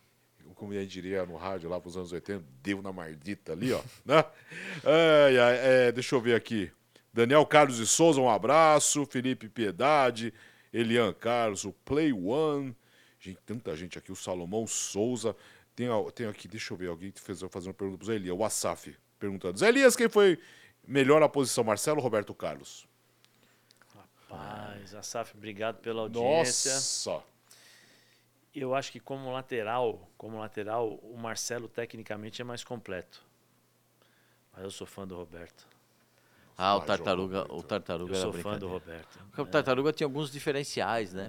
S2: como a gente diria no rádio lá pros anos 80, deu na mardita ali, ó. *laughs* né? Ai, ai, é, deixa eu ver aqui. Daniel Carlos de Souza, um abraço. Felipe Piedade, Elian Carlos, o Play One. Gente, tanta gente aqui, o Salomão Souza. Tem, tem aqui, deixa eu ver, alguém que fez fazer uma pergunta pro Zé Elias, o Asaf, perguntando. Zé Elias, quem foi melhor na posição, Marcelo ou Roberto Carlos?
S3: Paz, Asaf, obrigado pela audiência.
S2: Nossa!
S3: Eu acho que como lateral, como lateral, o Marcelo tecnicamente é mais completo. Mas eu sou fã do Roberto.
S4: Ah, o Tartaruga, o. Tartaruga
S3: Eu
S4: era
S3: sou fã do. Roberto.
S4: O Tartaruga tinha alguns diferenciais, né?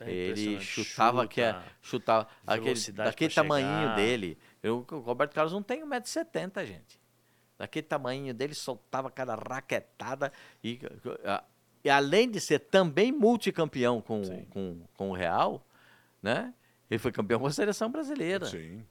S3: É, é
S4: ele chutava que é,
S3: Chuta,
S4: chutava aquele, daquele
S3: chegar.
S4: dele. Eu, o Roberto Carlos não tem 1,70m, gente. Daquele tamanhinho dele, soltava cada raquetada. E, a- e além de ser também multicampeão com,
S3: Sim.
S4: com, com o Real, né? Ele foi campeão com a seleção brasileira.
S2: Sim.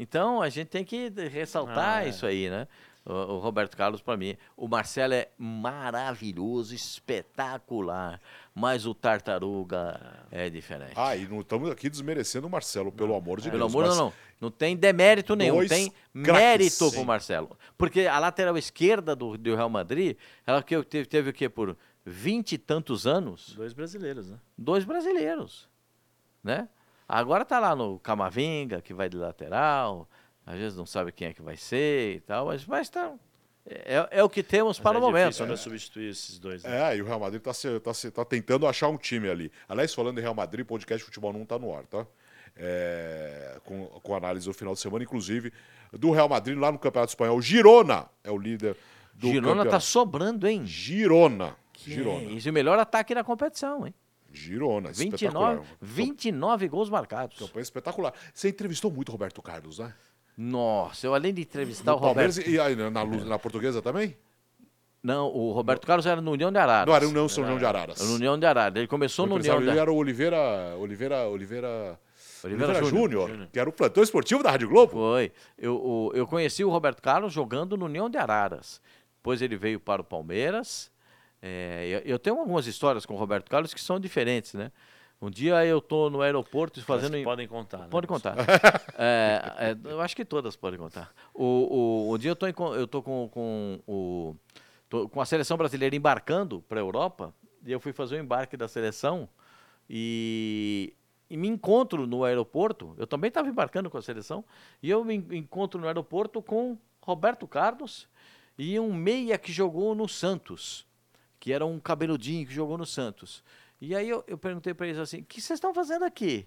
S4: Então a gente tem que ressaltar
S3: Ah, é.
S4: isso aí, né? O, o Roberto Carlos, para mim. O Marcelo é maravilhoso, espetacular. Mas o Tartaruga é diferente.
S2: Ah, e não estamos aqui desmerecendo o Marcelo, pelo amor de
S4: Pelo
S2: Deus.
S4: amor,
S2: mas-
S4: não, não. Não tem demérito nenhum, tem
S2: craques.
S4: mérito
S2: Sim.
S4: pro Marcelo. Porque a lateral esquerda do, do Real Madrid, ela que teve, teve o quê? Por vinte e tantos anos?
S3: Dois brasileiros, né?
S4: dois brasileiros, né? Agora tá lá no Camavinga, que vai de lateral, às vezes não sabe quem é que vai ser e tal, mas, mas tá, é, é o que temos
S3: Mas
S4: para
S3: é
S4: o momento. né?
S3: né, substituir esses dois. né?
S2: É, e o Real Madrid tá, se- tá, se- tá tentando achar um time ali. Aliás, falando em Real Madrid, podcast Futebol não tá no ar, tá? É, com, com análise do final de semana, inclusive, do Real Madrid lá no Campeonato Espanhol. Girona é o líder do
S4: Girona tá
S2: campeonato.
S4: sobrando, hein?
S2: Girona.
S4: Que
S2: Girona.
S4: é isso, o melhor ataque da competição, hein?
S2: Girona.
S4: 29,
S2: espetacular.
S4: 29 gols marcados.
S2: Campanha espetacular. Você entrevistou muito o Roberto Carlos, né?
S4: Nossa, eu além de entrevistar
S2: No
S4: o Roberto...
S2: Palmeiras e aí na, na, na portuguesa também?
S4: Não, o Roberto Carlos era no União de Araras.
S2: Não, era o União São João de Araras.
S4: Era no União de Araras. Ele começou
S2: O
S4: no União de Araras.
S2: era o Oliveira, Oliveira, Oliveira,
S4: Oliveira
S2: Oliveira
S4: Júnior.
S2: Júnior, que era o plantão esportivo da Rádio Globo.
S4: Foi. Eu, o- eu conheci o Roberto Carlos jogando no União de Araras. Depois ele veio para o Palmeiras. É, eu, eu tenho algumas histórias com o Roberto Carlos que são diferentes, né? Um dia eu tô no aeroporto fazendo...
S3: Podem contar. né?
S4: Pode contar. *laughs* É, é, eu acho que todas podem contar. O, o, um dia eu tô, em eu tô com, com, o, tô com a seleção brasileira embarcando para a Europa e eu fui fazer o embarque da seleção e, e me encontro no aeroporto. Eu também estava embarcando com a seleção e eu me en- encontro no aeroporto com Roberto Carlos e um meia que jogou no Santos, que era um cabeludinho que jogou no Santos. E aí eu, eu perguntei para eles assim: o que vocês estão fazendo aqui?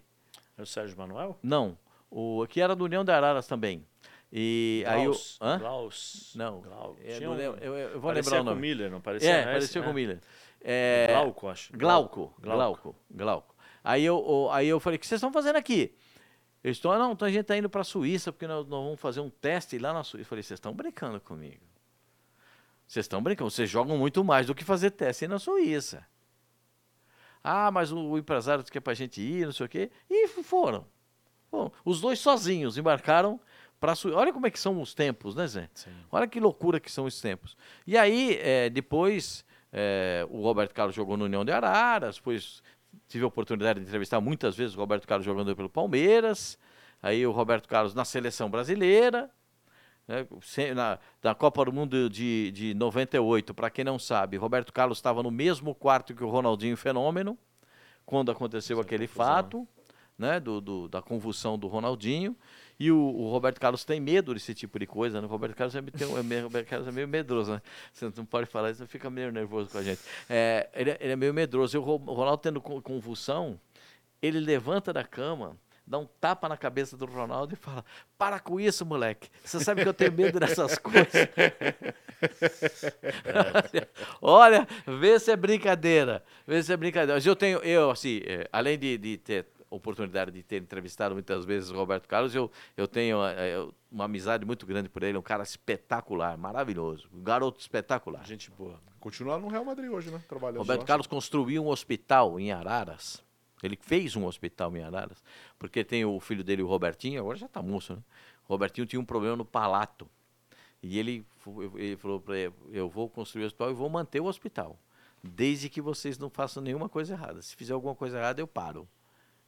S3: É o Sérgio Manuel?
S4: Não. O que era do União de Araras também. E aí eu.
S3: Glaus.
S4: Hã?
S3: Glaus.
S4: Não.
S3: Glau.
S4: É,
S3: um-
S4: lembro, eu, eu vou
S3: parecia
S4: lembrar o
S3: com o
S4: nome.
S3: Miller, não parecia?
S4: É,
S3: Esse,
S4: parecia
S3: né?
S4: com o Miller. É,
S3: Glauco, acho.
S4: Glauco,
S3: Glauco.
S4: Glauco, Glauco. Aí eu, aí eu falei, o que vocês estão fazendo aqui? Eles estão, "Ah, não, então a gente está indo para a Suíça, porque nós, nós vamos fazer um teste lá na Suíça. Eu falei, vocês estão brincando comigo. Vocês estão brincando, vocês jogam muito mais do que fazer teste na Suíça. Ah, mas o, empresário disse que é para a gente ir, não sei o quê. E foram. Bom, os dois sozinhos embarcaram para a Suíça. Olha como é que são os tempos, né, Zé?
S3: Sim.
S4: Olha que loucura que são os tempos. E aí, eh, depois, eh, o Roberto Carlos jogou no União de Araras, depois tive a oportunidade de entrevistar muitas vezes o Roberto Carlos jogando pelo Palmeiras, aí o Roberto Carlos na seleção brasileira, né, na, na Copa do Mundo de, de 98, para quem não sabe, Roberto Carlos estava no mesmo quarto que o Ronaldinho Fenômeno, quando aconteceu aquele fato, né, do, do- da convulsão do Ronaldinho, e o, o Roberto Carlos tem medo desse tipo de coisa, né? O Roberto Carlos é, tem é meio, Roberto Carlos é meio medroso, né? Você não pode falar isso, fica meio nervoso com a gente. É, ele, é- ele é meio medroso. E o Ro- o Ronaldo tendo con- convulsão, ele levanta da cama, dá um tapa na cabeça do Ronaldo e fala: Para com isso, moleque. Você sabe que eu tenho medo dessas *laughs* coisas. *laughs* Olha, vê se é brincadeira. Vê se é brincadeira. Mas eu tenho, eu, assim, eh, além de, de ter oportunidade de ter entrevistado muitas vezes o Roberto Carlos, eu, eu tenho eu- uma amizade muito grande por ele, um cara espetacular, maravilhoso, um garoto espetacular.
S3: Gente boa.
S2: Continua no Real Madrid hoje, né? Trabalhando
S4: Roberto. Carlos construiu um hospital em Araras. Ele fez um hospital em Araras, porque tem o filho dele, o Robertinho, agora já está moço, né? O Robertinho tinha um problema no palato. E ele, ele falou para ele, eu vou construir o hospital e vou manter o hospital. Desde que vocês não façam nenhuma coisa errada. Se fizer alguma coisa errada, eu paro.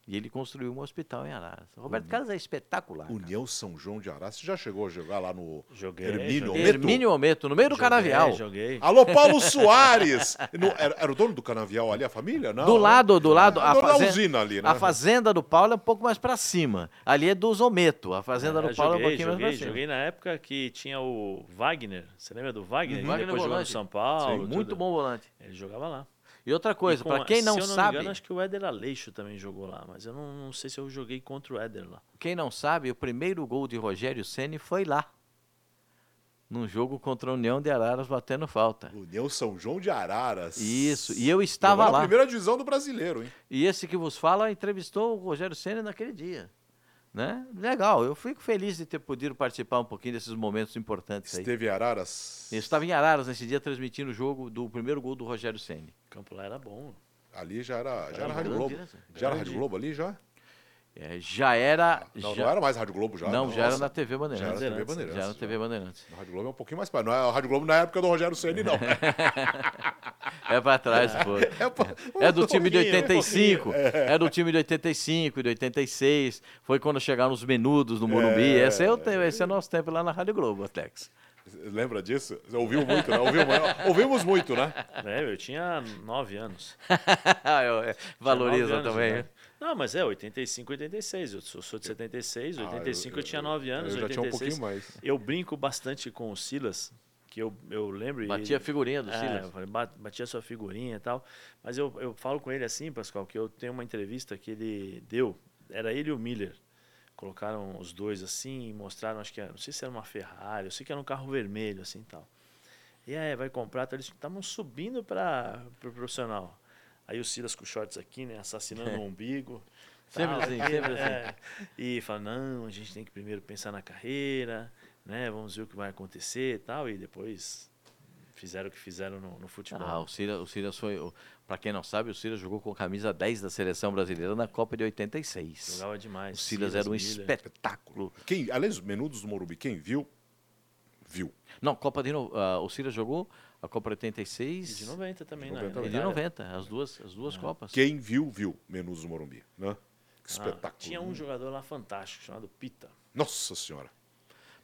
S4: E ele construiu um hospital em Araras. O Roberto Carlos é espetacular. cara.
S2: União São João de Araras. Você já chegou a jogar lá no
S3: Joguei,
S2: Hermínio
S3: joguei.
S2: Ometo?
S4: Hermínio Ometo, no meio do
S3: Joguei,
S4: canavial.
S3: Joguei.
S2: Alô, Paulo *laughs* Soares! No- era, era o dono do canavial ali, a família? Não,
S4: Do
S2: né?
S4: lado, do lado,
S2: É,
S4: a fazenda,
S2: usina ali, né?
S4: a fazenda do Paulo é um pouco mais para cima. Ali é do Zometo. A fazenda
S3: É,
S4: do Paulo é um pouquinho
S3: joguei,
S4: mais para cima.
S3: joguei na época que tinha o Wagner. Você lembra do Wagner?
S4: Uhum. Wagner
S3: depois jogou no
S4: volante.
S3: São Paulo.
S4: Sim, muito
S3: tudo.
S4: bom volante.
S3: Ele jogava lá.
S4: E outra coisa, para quem não,
S3: se eu não
S4: sabe,
S3: Me engano, acho que o Éder Aleixo também jogou lá, mas eu não, não sei se eu joguei contra o Éder lá.
S4: quem não sabe, o primeiro gol de Rogério Ceni foi lá. Num jogo contra a União de Araras batendo falta.
S2: União São João de Araras.
S4: Isso, e eu estava
S2: Jogou na
S4: lá.
S2: primeira divisão do brasileiro, hein?
S4: E esse que vos fala entrevistou o Rogério Ceni naquele dia. Né? Legal, eu fico feliz de ter podido participar um pouquinho desses momentos importantes aí.
S2: Esteve em Araras.
S4: Eu estava em Araras nesse dia transmitindo o jogo do primeiro gol do Rogério Ceni.
S3: O campo lá era bom.
S2: Ali já era, já era
S4: Era
S2: Rádio Globo.
S4: né?
S2: Já era. Rádio Globo ali já?
S4: É, já era.
S2: Não,
S4: já,
S2: não era mais Rádio Globo já.
S4: não, já era
S2: Nossa.
S4: na TV
S2: Já era
S4: Bandeirantes.
S2: TV
S3: Bandeirantes,
S2: Bandeirantes.
S4: Já era na TV Bandeirantes.
S2: A Rádio Globo é um pouquinho mais para. Não é a Rádio Globo na época do Rogério Ceni não. *laughs*
S4: É pra trás, pô.
S2: É, pô,
S4: É do time de
S3: pouquinho, um
S4: 85. É do time de 85 e de 86. Foi quando chegaram os menudos no Morumbi.
S2: É.
S4: Esse, é o tempo, esse é o nosso tempo lá na Rádio Globo, Alex.
S2: Lembra disso? Ouviu muito, né? Ouviu, ouvimos muito, né?
S3: É, eu tinha nove anos. *laughs*
S4: Eu- é, Valoriza
S3: nove anos
S4: também. né?
S3: Não, mas é 85, 86. Eu sou, sou de 76, 85 eu, tinha nove anos.
S2: Ah, Eu já tinha um
S3: 86,
S2: pouquinho mais.
S3: Eu brinco bastante com o Silas, que eu, eu lembro.
S4: Batia a figurinha do
S3: é,
S4: Silas.
S3: eu falei, "Ba- batia sua figurinha e tal. Mas eu, eu falo com ele assim, Pascoal, que eu tenho uma entrevista que ele deu. Era ele e o Miller. Colocaram os dois assim e mostraram, acho que era, não sei se era uma Ferrari, eu sei que era um carro vermelho assim e tal. E aí, vai comprar, tá, eles estavam subindo para o pro profissional. Aí o Silas com shorts aqui, né, assassinando *laughs* o umbigo.
S4: Sempre
S3: tal,
S4: assim,
S3: aqui,
S4: sempre
S3: é. E fala, não, a gente tem que primeiro pensar na carreira, né, vamos ver o que vai acontecer e tal, e depois fizeram o que fizeram no, no futebol.
S4: Ah, o Silas, o Silas foi. Para quem não sabe, o Silas jogou com a camisa 10 da seleção brasileira na Copa de 86.
S3: Jogava demais.
S4: O Silas, era um
S3: Miller.
S4: espetáculo.
S2: Quem, aliás, Menudos do Morumbi, quem viu, viu.
S4: Não, Copa de ah, o Silas jogou a Copa de 86
S3: E de 90 também,
S2: De
S3: né?
S2: 90
S4: e de
S3: Itália.
S4: 90, as duas, as duas Copas.
S2: Quem viu, viu Menudos do Morumbi, né? Que
S3: Ah,
S2: espetáculo.
S3: tinha um jogador lá fantástico chamado Pita.
S2: Nossa Senhora.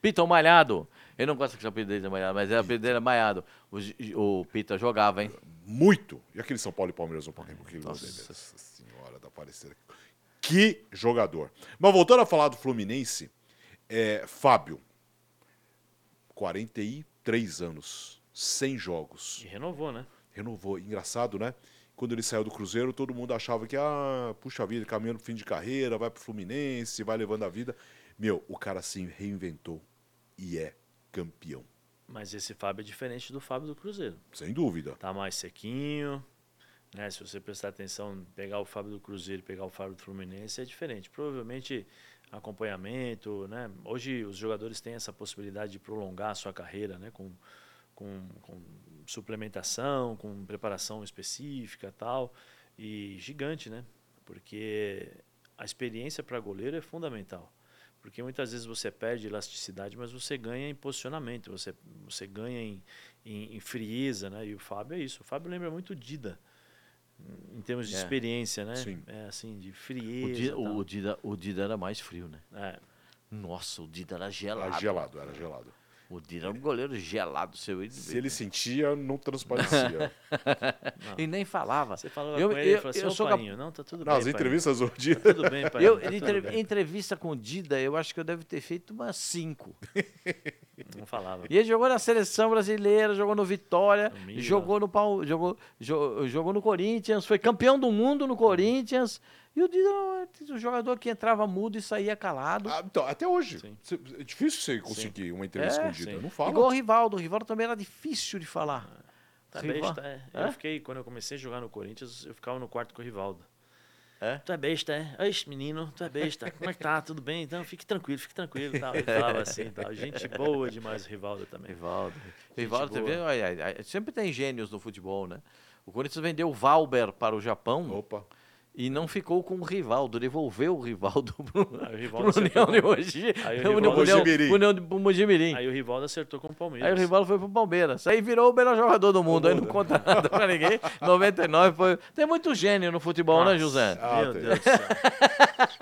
S4: Pita, o Malhado. Eu não gosto que o apelido dele é Malhado, mas é o apelido dele é Malhado. O, o Pita jogava, hein?
S2: Muito. E aquele São Paulo e Palmeiras um pouquinho. pouquinho
S4: Nossa.
S2: Nossa Senhora da Aparecida. Que jogador. Mas voltando a falar do Fluminense, é, Fábio, 43 anos, 100 jogos.
S3: E renovou, né?
S2: renovou. Engraçado, né? Quando ele saiu do Cruzeiro, todo mundo achava que, ah, puxa vida, caminhando pro fim de carreira, vai pro Fluminense, vai levando a vida. Meu, o cara se reinventou e é campeão.
S3: Mas esse Fábio é diferente do Fábio do Cruzeiro.
S2: Sem dúvida.
S3: Tá mais sequinho. Né? Se você prestar atenção, pegar o Fábio do Cruzeiro e pegar o Fábio do Fluminense é diferente. Provavelmente acompanhamento, né? Hoje os jogadores têm essa possibilidade de prolongar a sua carreira, né? Com, com, com suplementação, com preparação específica tal. E gigante, né? Porque a experiência para goleiro é fundamental. Porque muitas vezes você perde elasticidade, mas você ganha em posicionamento, você, você ganha em, em, em frieza, né? E o Fábio é isso. O Fábio lembra muito o Dida, em termos de
S4: É.
S3: experiência, né?
S2: Sim.
S3: É assim, de
S4: O
S3: frieza.
S4: Dida,
S3: tal.
S4: o, Dida, o Dida era mais frio, né?
S3: É,
S4: Nossa, o Dida era gelado.
S2: Era gelado, era gelado.
S4: O Dida era um goleiro gelado, seu.
S2: Se ele sentia, não transparecia. *laughs*
S4: E nem falava.
S3: você falava
S4: Eu-
S3: com ele, ele
S4: eu-
S3: falava assim,
S4: eu sou cap-
S3: Painho, não, tá tudo
S2: Nas
S3: bem,
S2: entrevistas do dia.
S3: Painho. Tudo bem, Painho,
S4: Eu,
S3: tá
S4: entre-
S3: bem.
S4: entrevista com o Dida, eu acho que eu devo ter feito umas cinco. *laughs*
S3: Não falava.
S4: E ele jogou na seleção brasileira, jogou no Vitória,
S3: No
S4: jogou no Pau, jogou, jo- jogou no Corinthians, foi campeão do mundo no Corinthians. E o Dida era um jogador que entrava mudo e saía calado.
S2: Ah, então, até hoje.
S3: Sim.
S2: É difícil você conseguir uma entrevista
S4: É,
S2: escondida.
S3: sim.
S2: Não fala.
S4: Igual o Rivaldo. O Rivaldo também era difícil de falar.
S3: Tá
S4: Rival-
S3: besta, é.
S4: É?
S3: Eu fiquei, quando eu comecei a jogar no Corinthians, eu ficava no quarto com o Rivaldo.
S4: É?
S3: Tu é besta, é? Oxe, menino, tu é besta. Como é que tá? *laughs* Tudo bem? Então fique tranquilo, fique tranquilo. Tal. Ele falava assim, tal. Gente boa demais o Rivaldo também.
S4: Rivaldo. Rivaldo, você
S3: boa.
S4: vê, ai, ai, ai, sempre tem gênios no futebol, né? O Corinthians vendeu o Valber para o Japão
S2: Opa.
S4: E não ficou com o Rivaldo, devolveu o Rivaldo *laughs* para
S3: Aí o
S4: o
S3: Rivaldo
S4: União
S3: acertou
S4: de Mogi.
S3: Aí o
S4: União-
S3: Rivaldo-
S4: União-
S2: Mojimirim.
S4: União.
S3: Aí o Rivaldo acertou com o Palmeiras.
S4: Aí o Rivaldo foi pro Palmeiras. Aí virou o melhor jogador do mundo. Aí não conta nada pra ninguém. *laughs* 99 foi. Tem muito gênio no futebol, né,
S3: Nossa,
S4: José?
S2: Ah,
S3: Meu
S2: tem.
S3: Deus do céu.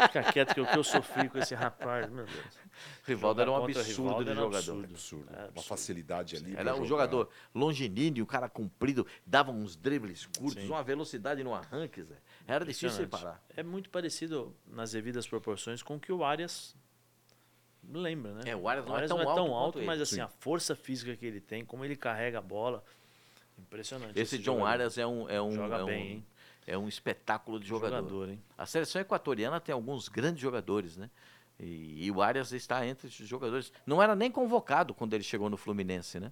S3: Fica quieto que o que eu sofri com esse rapaz, meu Deus.
S4: Rivaldo era um absurdo de
S3: era um
S4: jogador.
S3: absurdo.
S2: Absurdo. Uma
S3: absurdo.
S2: facilidade ali.
S4: Era um jogador longiníneo, um cara comprido, dava uns dribles curtos,
S3: Sim.
S4: uma velocidade no arranque, Zé. Era difícil de
S3: Impressionante.
S4: parar.
S3: É muito parecido nas devidas proporções com o que o Arias lembra, né?
S4: É, o Arias não é tão alto quanto
S3: mas assim,
S2: Sim.
S3: a força física que ele tem, como ele carrega a bola, impressionante.
S4: Esse John
S3: jogador.
S4: Arias é um, é um,
S3: Joga
S4: é um,
S3: bem, hein?
S4: é um espetáculo de jogador.
S3: jogador, hein?
S4: A seleção equatoriana tem alguns grandes jogadores, né? E, e o Arias está entre esses jogadores. Não era nem convocado quando ele chegou no Fluminense, né?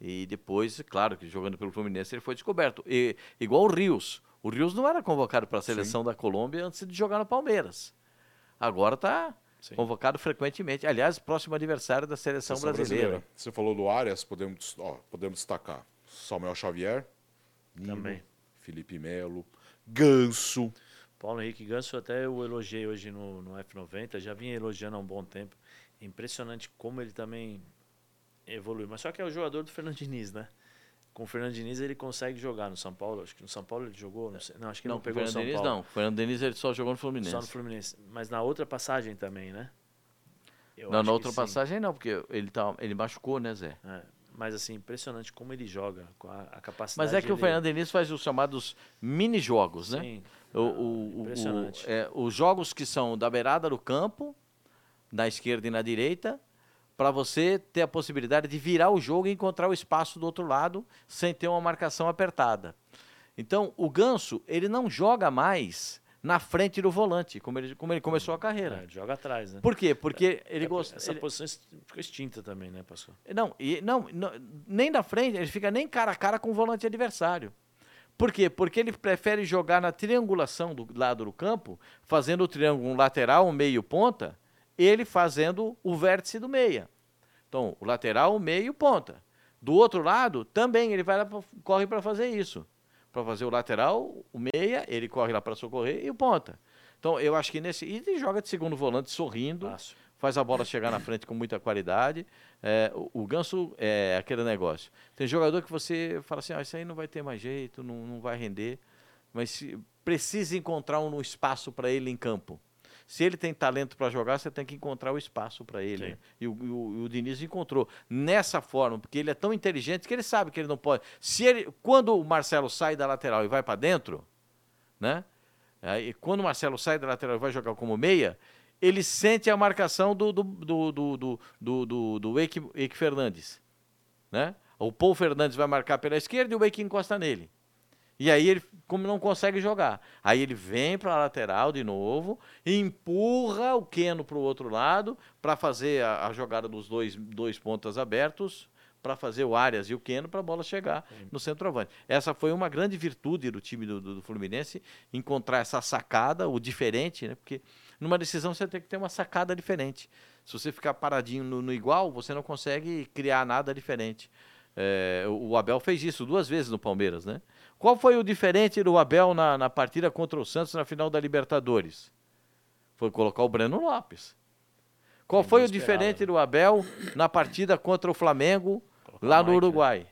S4: E depois, claro que jogando pelo Fluminense ele foi descoberto. E, igual o Rios. O Rios não era convocado para a seleção da Colômbia antes de jogar no Palmeiras. Agora está
S3: Sim.
S4: convocado frequentemente. Aliás, próximo aniversário da seleção,
S2: Seleção
S4: brasileira.
S2: Você falou do Arias, podemos, ó, podemos destacar Samuel Xavier, Nino,
S3: Também.
S2: Felipe Melo, Ganso.
S3: Paulo Henrique Ganso até eu elogiei hoje no, no F90, já vinha elogiando há um bom tempo. Impressionante como ele também evoluiu. Mas só que é o jogador do Fernando Diniz, né? Com o Fernando Diniz ele consegue jogar no São Paulo. Acho que no São Paulo ele jogou, não, sei, não acho que não,
S4: Não,
S3: pegou no
S4: Fernando
S3: São
S4: Diniz
S3: Paulo.
S4: não. Fernando Diniz ele só jogou no Fluminense.
S3: Só no Fluminense. Mas na outra passagem também, né? Eu
S4: não, na outra
S3: sim.
S4: passagem não, porque ele, tá, ele machucou, né, Zé?
S3: É, mas assim, impressionante como ele joga, com a, a capacidade.
S4: Mas é que o
S3: ele-
S4: Fernando Diniz faz os chamados mini-jogos, né?
S3: Sim,
S4: O, o- o-
S3: Impressionante.
S4: o- é, os jogos que são da beirada do campo, na esquerda e na direita, para você ter a possibilidade de virar o jogo e encontrar o espaço do outro lado sem ter uma marcação apertada. Então, o Ganso, ele não joga mais na frente do volante, como ele, como ele começou a carreira.
S3: é, joga atrás, né?
S4: Por quê? Porque ele
S3: É,
S4: gosta.
S3: Essa
S4: ele-
S3: posição ficou extinta também, né, pastor?
S4: não, e, não, não, nem na frente, ele fica nem cara a cara com o volante adversário. Por quê? Porque ele prefere jogar na triangulação do lado do campo, fazendo o triângulo um lateral, um meio ponta, ele fazendo o vértice do meia. Então, o lateral, o meio ponta. Do outro lado, também ele vai lá, corre para fazer isso. Para fazer o lateral, o meia, ele corre lá para socorrer e o ponta. Então, eu acho que nesse. E ele joga de segundo volante sorrindo,
S3: Fácil.
S4: faz a bola chegar na frente com muita qualidade. É, o, o Ganso é aquele negócio. Tem jogador que você fala assim: ah, isso aí não vai ter mais jeito, não, não vai render. Mas se- precisa encontrar um espaço para ele em campo. Se ele tem talento para jogar, você tem que encontrar o espaço para ele. Né? E o, e o- e o Diniz encontrou nessa forma, porque ele é tão inteligente que ele sabe que ele não pode. Se ele, quando o Marcelo sai da lateral e vai para dentro, né? Aí, quando o Marcelo sai da lateral e vai jogar como meia, ele sente a marcação do do do do do, do, do, do Eike, Eike Fernandes, né? O Paul Fernandes vai marcar pela esquerda e o Eike encosta nele. E aí ele, como não consegue jogar, aí ele vem para a lateral de novo, empurra o Keno para o outro lado para fazer a, a jogada dos dois, dois pontas abertos, para fazer o Arias e o Keno para a bola chegar no centroavante. Essa foi uma grande virtude do time do, do- do Fluminense, encontrar essa sacada, o diferente, né? Porque numa decisão você tem que ter uma sacada diferente. Se você ficar paradinho no, no igual, você não consegue criar nada diferente. É, o o Abel fez isso duas vezes no Palmeiras, né? Qual foi o diferente do Abel na, na partida contra o Santos na final da Libertadores? Foi colocar o Breno Lopes. Qual foi o diferente
S3: né?
S4: do Abel na partida contra o Flamengo lá no
S3: Mike, né?
S4: Uruguai?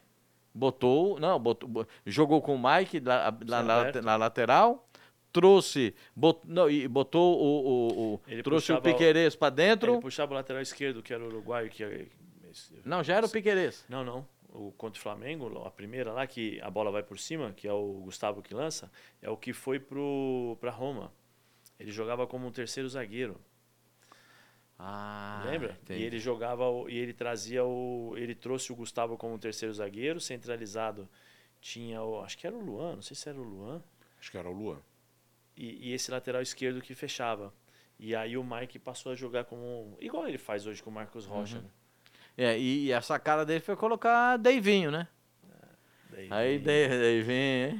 S4: Botou, não, botou, bo- jogou com o Mike lá, lá
S3: Sim,
S4: na, lateral, trouxe, bot, não, e botou o, o- o- trouxe o- Piquerez para dentro.
S3: Ele puxava o lateral esquerdo, que era o uruguaio, que é-
S4: Não, já era o Piquerez.
S3: Não, não. O contra o Flamengo, a primeira lá, que a bola vai por cima, que é o Gustavo que lança, é o que foi pro, pra Roma. Ele jogava como um terceiro zagueiro,
S4: Ah,
S3: lembra?
S4: entendi.
S3: E ele jogava, e ele trazia o. Ele trouxe o Gustavo como um terceiro zagueiro, centralizado tinha o. Acho que era o Luan, não sei se era o Luan.
S2: Acho que era o Luan.
S3: E, e esse lateral esquerdo que fechava. E aí o Mike passou a jogar como. Igual ele faz hoje com o Marcos Rocha. né?
S4: É, e, e a sacada dele foi colocar Deivinho, né? Aí, hein?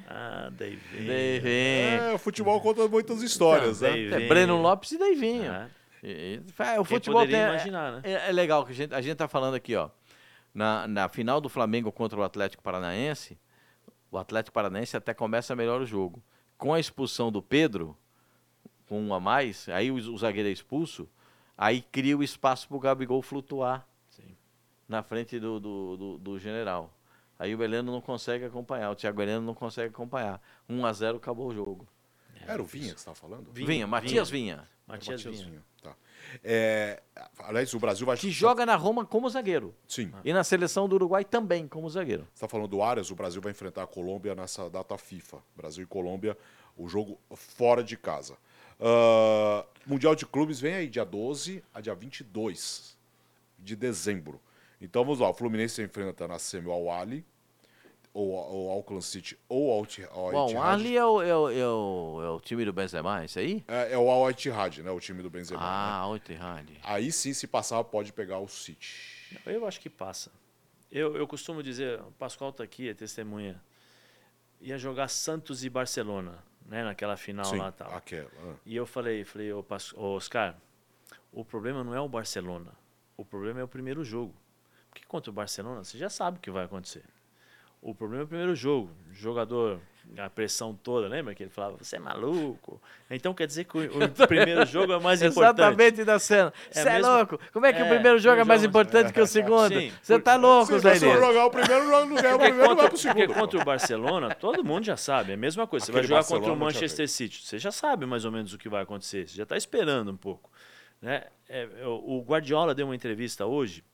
S3: Ah, daí vem.
S4: Deivinho.
S2: É, o futebol conta muitas histórias,
S3: Não,
S2: né?
S4: É, Breno Lopes e Deivinho.
S3: Ah,
S4: E- e- fa- o futebol tem,
S3: imaginar, né?
S4: é, é legal que a gente, a gente tá falando aqui, ó. Na, na final do Flamengo contra o Atlético Paranaense, o Atlético Paranaense até começa melhor o jogo. Com a expulsão do Pedro, com um a mais, aí o, o zagueiro é expulso, aí cria o espaço pro Gabigol flutuar. Na frente do, do, do, do general. Aí o Heleno não consegue acompanhar, o Thiago Heleno não consegue acompanhar. 1 a 0 acabou o jogo.
S2: Era o Vinha que você estava falando?
S3: Vinha,
S4: Vinha, Matias Vinha.
S3: Matias
S2: Matias
S3: Vinha.
S2: Tá. É, aliás, o Brasil vai.
S4: Que joga na Roma como zagueiro.
S2: Sim.
S4: E na seleção do Uruguai também como zagueiro.
S2: Você está falando do Arias, o Brasil vai enfrentar a Colômbia nessa data FIFA. Brasil e Colômbia, o jogo fora de casa. Ah, mundial de Clubes vem aí dia 12 a dia 22 de dezembro. Então vamos lá, o Fluminense enfrenta na semi o Al-Ali, ou o Auckland City, ou o Al-
S4: Bom, o. Ali é o, é, o, é, o, é o time do Benzema, isso aí?
S2: É, é o Al Ittihad, né? O time do Benzema. né?
S4: Ah, Ittihad.
S2: Aí sim, se passar, pode pegar o City.
S3: Eu acho que passa. Eu, eu costumo dizer, o Pascoal está aqui, é testemunha. Ia jogar Santos e Barcelona, né? Naquela final
S2: sim,
S3: lá tal.
S2: aquela. ah.
S3: E eu falei, falei, ô, Pas- ô, Oscar, o problema não é o Barcelona. O problema é o primeiro jogo. Porque contra o Barcelona, você já sabe o que vai acontecer. O problema é o primeiro jogo. O jogador, a pressão toda, lembra que ele falava, você é maluco? Então quer dizer que o, o *laughs* primeiro jogo é o mais importante.
S4: Exatamente da cena.
S3: É
S4: Você é,
S3: mesmo-
S4: louco? Como é que o
S3: É,
S4: primeiro jogo é mais
S3: jogo-
S4: importante que o segundo?
S3: Sim,
S4: Você tá louco,
S2: Se
S4: Zé
S2: você for
S4: Elias?
S2: jogar o primeiro, não não ganhar o
S3: Porque
S2: primeiro, vai
S3: contra,
S2: pro
S3: porque
S2: segundo.
S3: contra
S2: pô.
S3: o Barcelona, todo mundo já sabe. É a mesma coisa. Você vai jogar
S2: Barcelona
S3: contra o Manchester City. Você já sabe mais ou menos o que vai acontecer. Você já está esperando um pouco. Né? É, o o Guardiola deu uma entrevista hoje.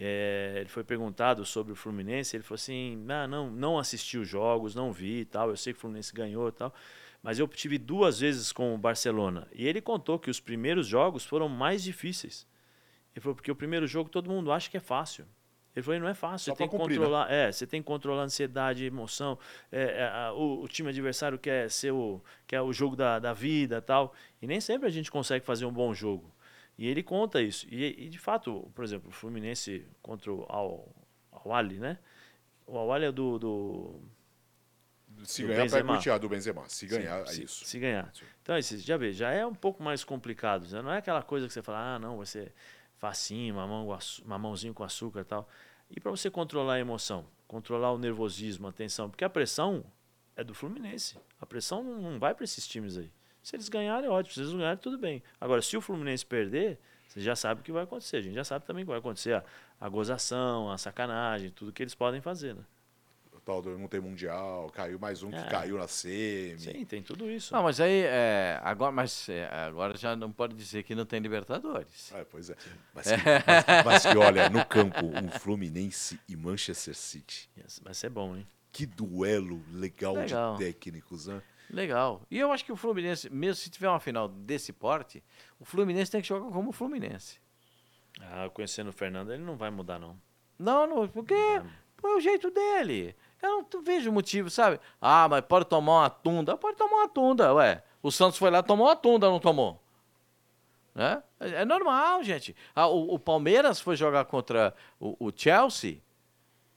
S3: É, ele foi perguntado sobre o Fluminense. Ele falou assim: ah, não, não assisti os jogos, não vi e tal. Eu sei que o Fluminense ganhou e tal. Mas eu tive duas vezes com o Barcelona. E ele contou que os primeiros jogos foram mais difíceis. Ele falou, porque o primeiro jogo todo mundo acha que é fácil. Ele falou, "E não é fácil,
S2: Só
S3: você tem que
S2: cumprir, né?"
S3: controlar. É, você tem que controlar a ansiedade, emoção. É, é, a- o, o time adversário quer ser o, quer o jogo da, da vida tal. E nem sempre a gente consegue fazer um bom jogo. E ele conta isso. E, e, de fato, por exemplo, o Fluminense contra o Al, Al Ali, né? O Al Ali é do, do
S2: Se
S3: do
S2: ganhar,
S3: Benzema.
S2: Thiago do Benzema. Se ganhar,
S3: se,
S2: é
S3: se-
S2: isso.
S3: Se ganhar.
S2: Sim.
S3: Então, esse, já vê, já é um pouco mais complicado. né? Não é aquela coisa que você fala, ah, não, ser facinho, mamão, com açu- mamãozinho com açúcar e tal. E para você controlar a emoção, controlar o nervosismo, a tensão, porque a pressão é do Fluminense. A pressão não vai para esses times aí. Se eles ganharem, ótimo. Se eles não ganharem, tudo bem. Agora, se o Fluminense perder, você já sabe o que vai acontecer. A gente já sabe também o que vai acontecer. A, a gozação, a sacanagem, tudo que eles podem fazer, né?
S2: O tal do não tem mundial, caiu mais um que
S3: É.
S2: caiu na semi.
S3: Sim, tem tudo isso.
S4: Não, mas aí, é, agora, mas, é, agora já não pode dizer que não tem Libertadores.
S2: É, pois é. Mas que, mas- mas que, olha, no campo, um Fluminense e Manchester City.
S3: Yes, Vai ser bom, hein?
S2: Que duelo legal,
S4: Legal.
S2: de técnicos, né?
S4: Legal. E eu acho que o Fluminense, mesmo se tiver uma final desse porte, o Fluminense tem que jogar como o Fluminense.
S3: Ah, conhecendo o Fernando, ele não vai mudar, não.
S4: Não, não, porque pô, é o jeito dele. Eu não vejo motivo, sabe? Ah, mas pode tomar uma tunda. Pode tomar uma tunda, ué. O Santos foi lá tomou uma tunda, não tomou? Né? É é normal, gente. Ah, o, o Palmeiras foi jogar contra o, o Chelsea,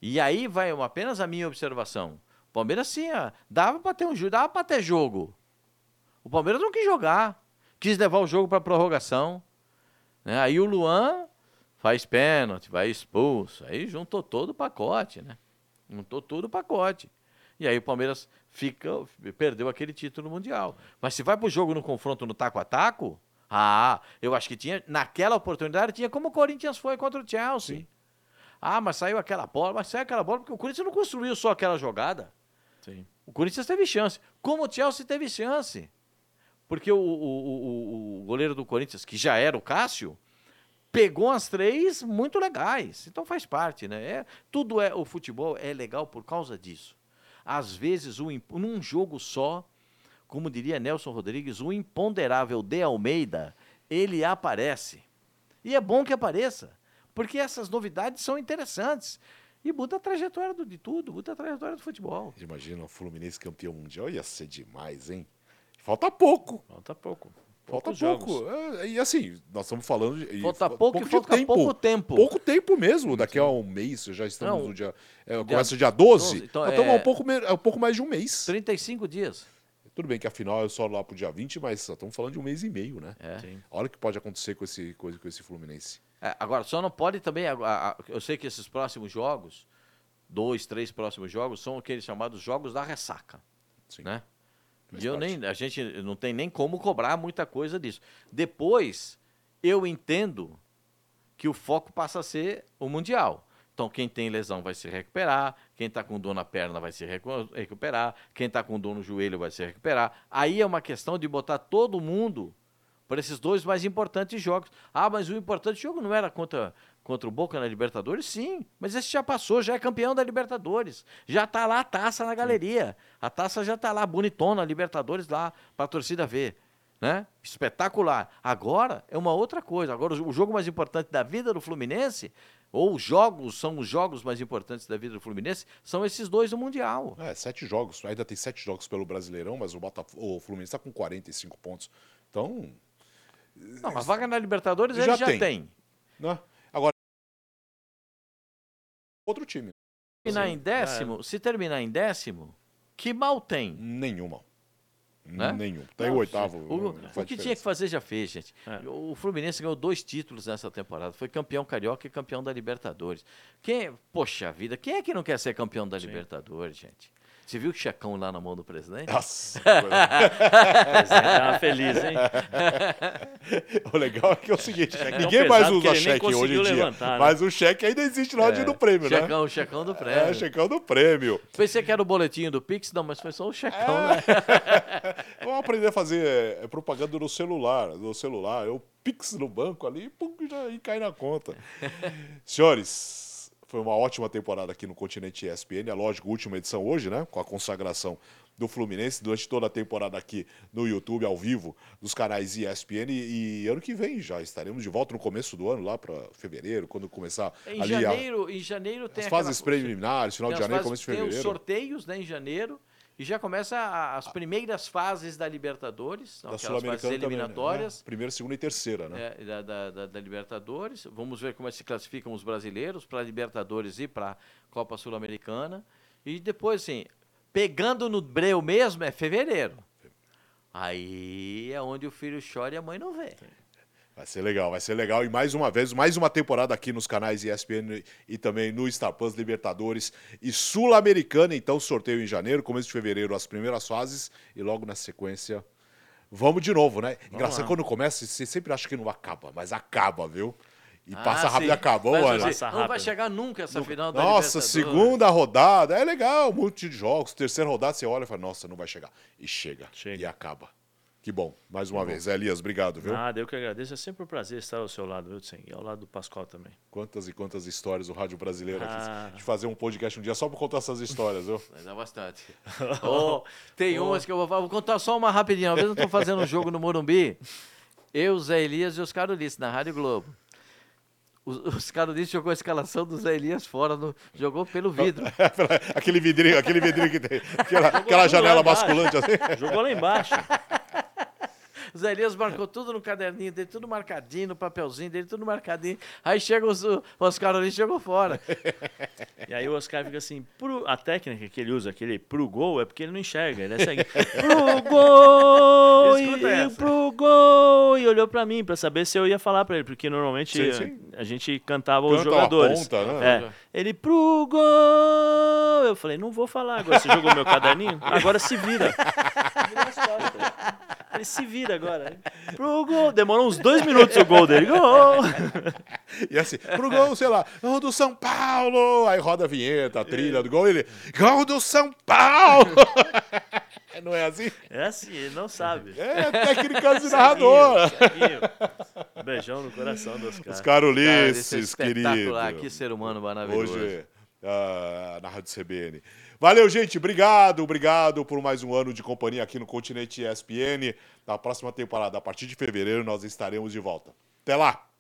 S4: e aí vai uma- apenas a minha observação. O Palmeiras sim, ah, dava para ter um jogo, dava para ter jogo. O Palmeiras não quis jogar, quis levar o jogo para prorrogação. né? Aí o Luan faz pênalti, vai expulso. Aí juntou todo o pacote, né? Juntou todo o pacote. E aí o Palmeiras fica, perdeu aquele título mundial. Mas se vai pro jogo no confronto no taco a taco, ah, eu acho que tinha, naquela oportunidade, tinha como o Corinthians foi contra o Chelsea. Ah, mas saiu aquela bola, mas saiu aquela bola porque o Corinthians não construiu só aquela jogada.
S3: Sim.
S4: O Corinthians teve chance. Como o Chelsea teve chance. Porque o, o- o- o- goleiro do Corinthians, que já era o Cássio, pegou as três muito legais. Então faz parte, né? É, tudo é. O futebol é legal por causa disso. Às vezes, imp- num jogo só, como diria Nelson Rodrigues, o imponderável de Almeida, ele aparece. E é bom que apareça, porque essas novidades são interessantes. E muda a trajetória do- de tudo, muda a trajetória do futebol.
S2: Imagina o Fluminense campeão mundial, ia ser demais, hein? Falta pouco.
S3: Falta pouco.
S2: Falta pouco. É, e assim, nós estamos falando de.
S4: Falta
S2: fa-
S4: pouco e falta pouco tempo.
S2: Pouco tempo mesmo. Daqui a um mês, já estamos
S4: Não,
S2: no dia. É, começa dia 12.
S4: 12, então
S2: nós estamos
S4: é-
S2: um pouco, é um pouco mais de um mês.
S4: 35 dias.
S2: Tudo bem que afinal é só lá pro dia 20, mas estamos falando de um mês e meio, né?
S4: É.
S3: Sim.
S2: Olha o que pode acontecer com esse, com, com esse Fluminense.
S4: É, agora, só não pode também. a- a- eu sei que esses próximos jogos, dois, três próximos jogos, são aqueles chamados jogos da ressaca.
S2: Sim.
S4: Né? E eu
S2: parte.
S4: nem, a gente não tem nem como cobrar muita coisa disso. Depois, eu entendo que o foco passa a ser o Mundial. Então, quem tem lesão vai se recuperar, quem está com dor na perna vai se recu- recuperar, quem está com dor no joelho vai se recuperar. Aí é uma questão de botar todo mundo para esses dois mais importantes jogos. Ah, mas o importante jogo não era contra, contra o Boca na Libertadores? Sim, mas esse já passou, já é campeão da Libertadores. Já está lá a taça na galeria. A taça já está lá, bonitona, Libertadores lá, para a torcida ver. Né? Espetacular. Agora é uma outra coisa. Agora o jogo mais importante da vida do Fluminense, ou os jogos são os jogos mais importantes da vida do Fluminense, são esses dois do Mundial.
S2: É, sete jogos. Ainda tem sete jogos pelo Brasileirão, mas o, Botafogo, o Fluminense está com 45 pontos. Então,
S4: Não, a vaga na Libertadores
S2: Já
S4: ele já
S2: tem.
S4: tem.
S2: né? Agora, outro time.
S4: terminar
S3: Sim,
S4: em décimo, se terminar em décimo, que mal tem.
S2: Nenhuma.
S4: Né?
S2: Nenhum. Tem
S4: Não,
S2: o oitavo.
S4: O, o que tinha que
S2: diferença.
S4: fazer já fez, gente.
S3: É.
S4: O Fluminense ganhou dois títulos nessa temporada. Foi campeão carioca e campeão da Libertadores. Quem, poxa vida, quem é que não quer ser campeão da Libertadores, gente? Você viu o checão lá na mão do presidente?
S2: Nossa, *laughs*
S3: Presidente tava feliz, hein? *laughs*
S2: o legal é que é o seguinte:
S3: tão
S2: ninguém mais usa cheque hoje em dia.
S3: levantar, né?
S2: Mas o cheque ainda existe na hora ir no prêmio, né?
S4: checão, checão do
S2: É,
S4: prêmio.
S2: checão do prêmio.
S4: Pensei que era o boletinho do Pix, não, mas foi só o checão,
S2: É.
S4: né? *laughs*
S2: Vamos aprender a fazer é, propaganda no celular. No celular. Eu pix no banco ali pum, já, e cai na conta. Senhores, foi uma ótima temporada aqui no Continente ESPN. É lógico, última edição hoje, né? Com a consagração do Fluminense durante toda a temporada aqui no YouTube, ao vivo, dos canais ESPN. E, e ano que vem já estaremos de volta no começo do ano, lá para fevereiro, quando começar
S4: Em
S2: ali a-
S4: janeiro, em janeiro tem
S2: as fases preliminares, final de janeiro,
S4: fases-
S2: começo de
S4: Tem os
S2: fevereiro.
S4: sorteios né, em janeiro e já começa a- as primeiras fases da Libertadores,
S2: Da
S4: aquelas fases
S2: Sul-Americana também, né?
S4: eliminatórias.
S2: É, Primeira, segunda e terceira, né?
S4: é, da, da- da- da Libertadores. Vamos ver como é que se classificam os brasileiros para a Libertadores e para a Copa Sul-Americana. E depois, assim, pegando no breu mesmo, é fevereiro. Aí é onde o filho chora e a mãe não vê.
S2: Vai ser legal, vai ser legal. E mais uma vez, mais uma temporada aqui nos canais ESPN e também no Star Plus Libertadores e Sul-Americana. Então, sorteio em janeiro, começo de fevereiro, as primeiras fases. E logo na sequência, vamos de novo, né? Engraçado,
S3: lá.
S2: quando começa, você sempre acha que não acaba, mas acaba, viu? E
S4: Ah,
S2: passa rápido
S4: sim.
S2: e acabou,
S4: Mas,
S2: olha.
S4: Não vai chegar nunca essa final da
S2: Nossa,
S4: Libertadores.
S2: segunda rodada, é legal, um monte de jogos. Terceira rodada, você olha e fala, nossa, não vai chegar. E chega.
S3: Chega.
S2: E acaba. Que bom, mais uma vez. Zé Elias, obrigado, viu?
S3: Nada, eu que agradeço. É sempre um prazer estar ao seu lado, viu, Tseng? E ao lado do Pascoal também.
S2: Quantas e quantas histórias do rádio brasileiro
S3: Ah.
S2: aqui. De fazer um podcast um dia só pra contar essas histórias, viu?
S4: Vai dar bastante. *laughs* Ô, tem umas que eu vou falar. Vou contar só uma rapidinho. Uma vez eu estou fazendo um jogo no Morumbi. Eu, Zé Elias e Oscar Ulisses, na Rádio Globo. O o Oscar Ulisses jogou a escalação do Zé Elias fora, no, jogou pelo vidro. *laughs*
S2: aquele vidrinho, aquele vidrinho que tem. *laughs* Aquela, aquela
S3: lá
S2: janela basculante assim.
S3: Jogou lá embaixo.
S4: O Zé Elias marcou tudo no caderninho dele, tudo marcadinho, no papelzinho dele, tudo marcadinho. Aí chega os- o Oscar Ulisses jogou fora. *laughs*
S3: E aí o Oscar fica assim, pro, a técnica que ele usa, aquele pro gol, é porque ele não enxerga. Ele é cego. *laughs* pro gol!
S4: Escuta
S3: e,
S4: essa.
S3: pro gol! E olhou pra mim pra saber se eu ia falar pra ele, porque normalmente
S2: Sim,
S3: a-
S2: sim.
S3: a gente cantava os
S2: Canta a
S3: jogadores.
S2: ponta, né?
S3: É. Ele pro gol! Eu falei, não vou falar agora. Você jogou meu caderninho? Agora se vira. Ele se vira agora. Pro gol! Demorou uns dois minutos o gol dele. Gol!
S2: E assim, pro gol, sei lá, gol do São Paulo. Aí roda a vinheta, a trilha do gol ele, gol do São Paulo. Não é assim?
S3: É assim, ele não sabe.
S2: É técnica de narrador.
S3: Beijão no coração dos caras.
S4: Cara,
S2: Ulisses,
S4: esse
S2: querido.
S4: espetacular, que ser humano maravilhoso.
S2: Hoje, ah, na Rádio CBN. Valeu, gente. Obrigado, obrigado por mais um ano de companhia aqui no Continente ESPN. Na próxima temporada, a partir de fevereiro, nós estaremos de volta. Até lá!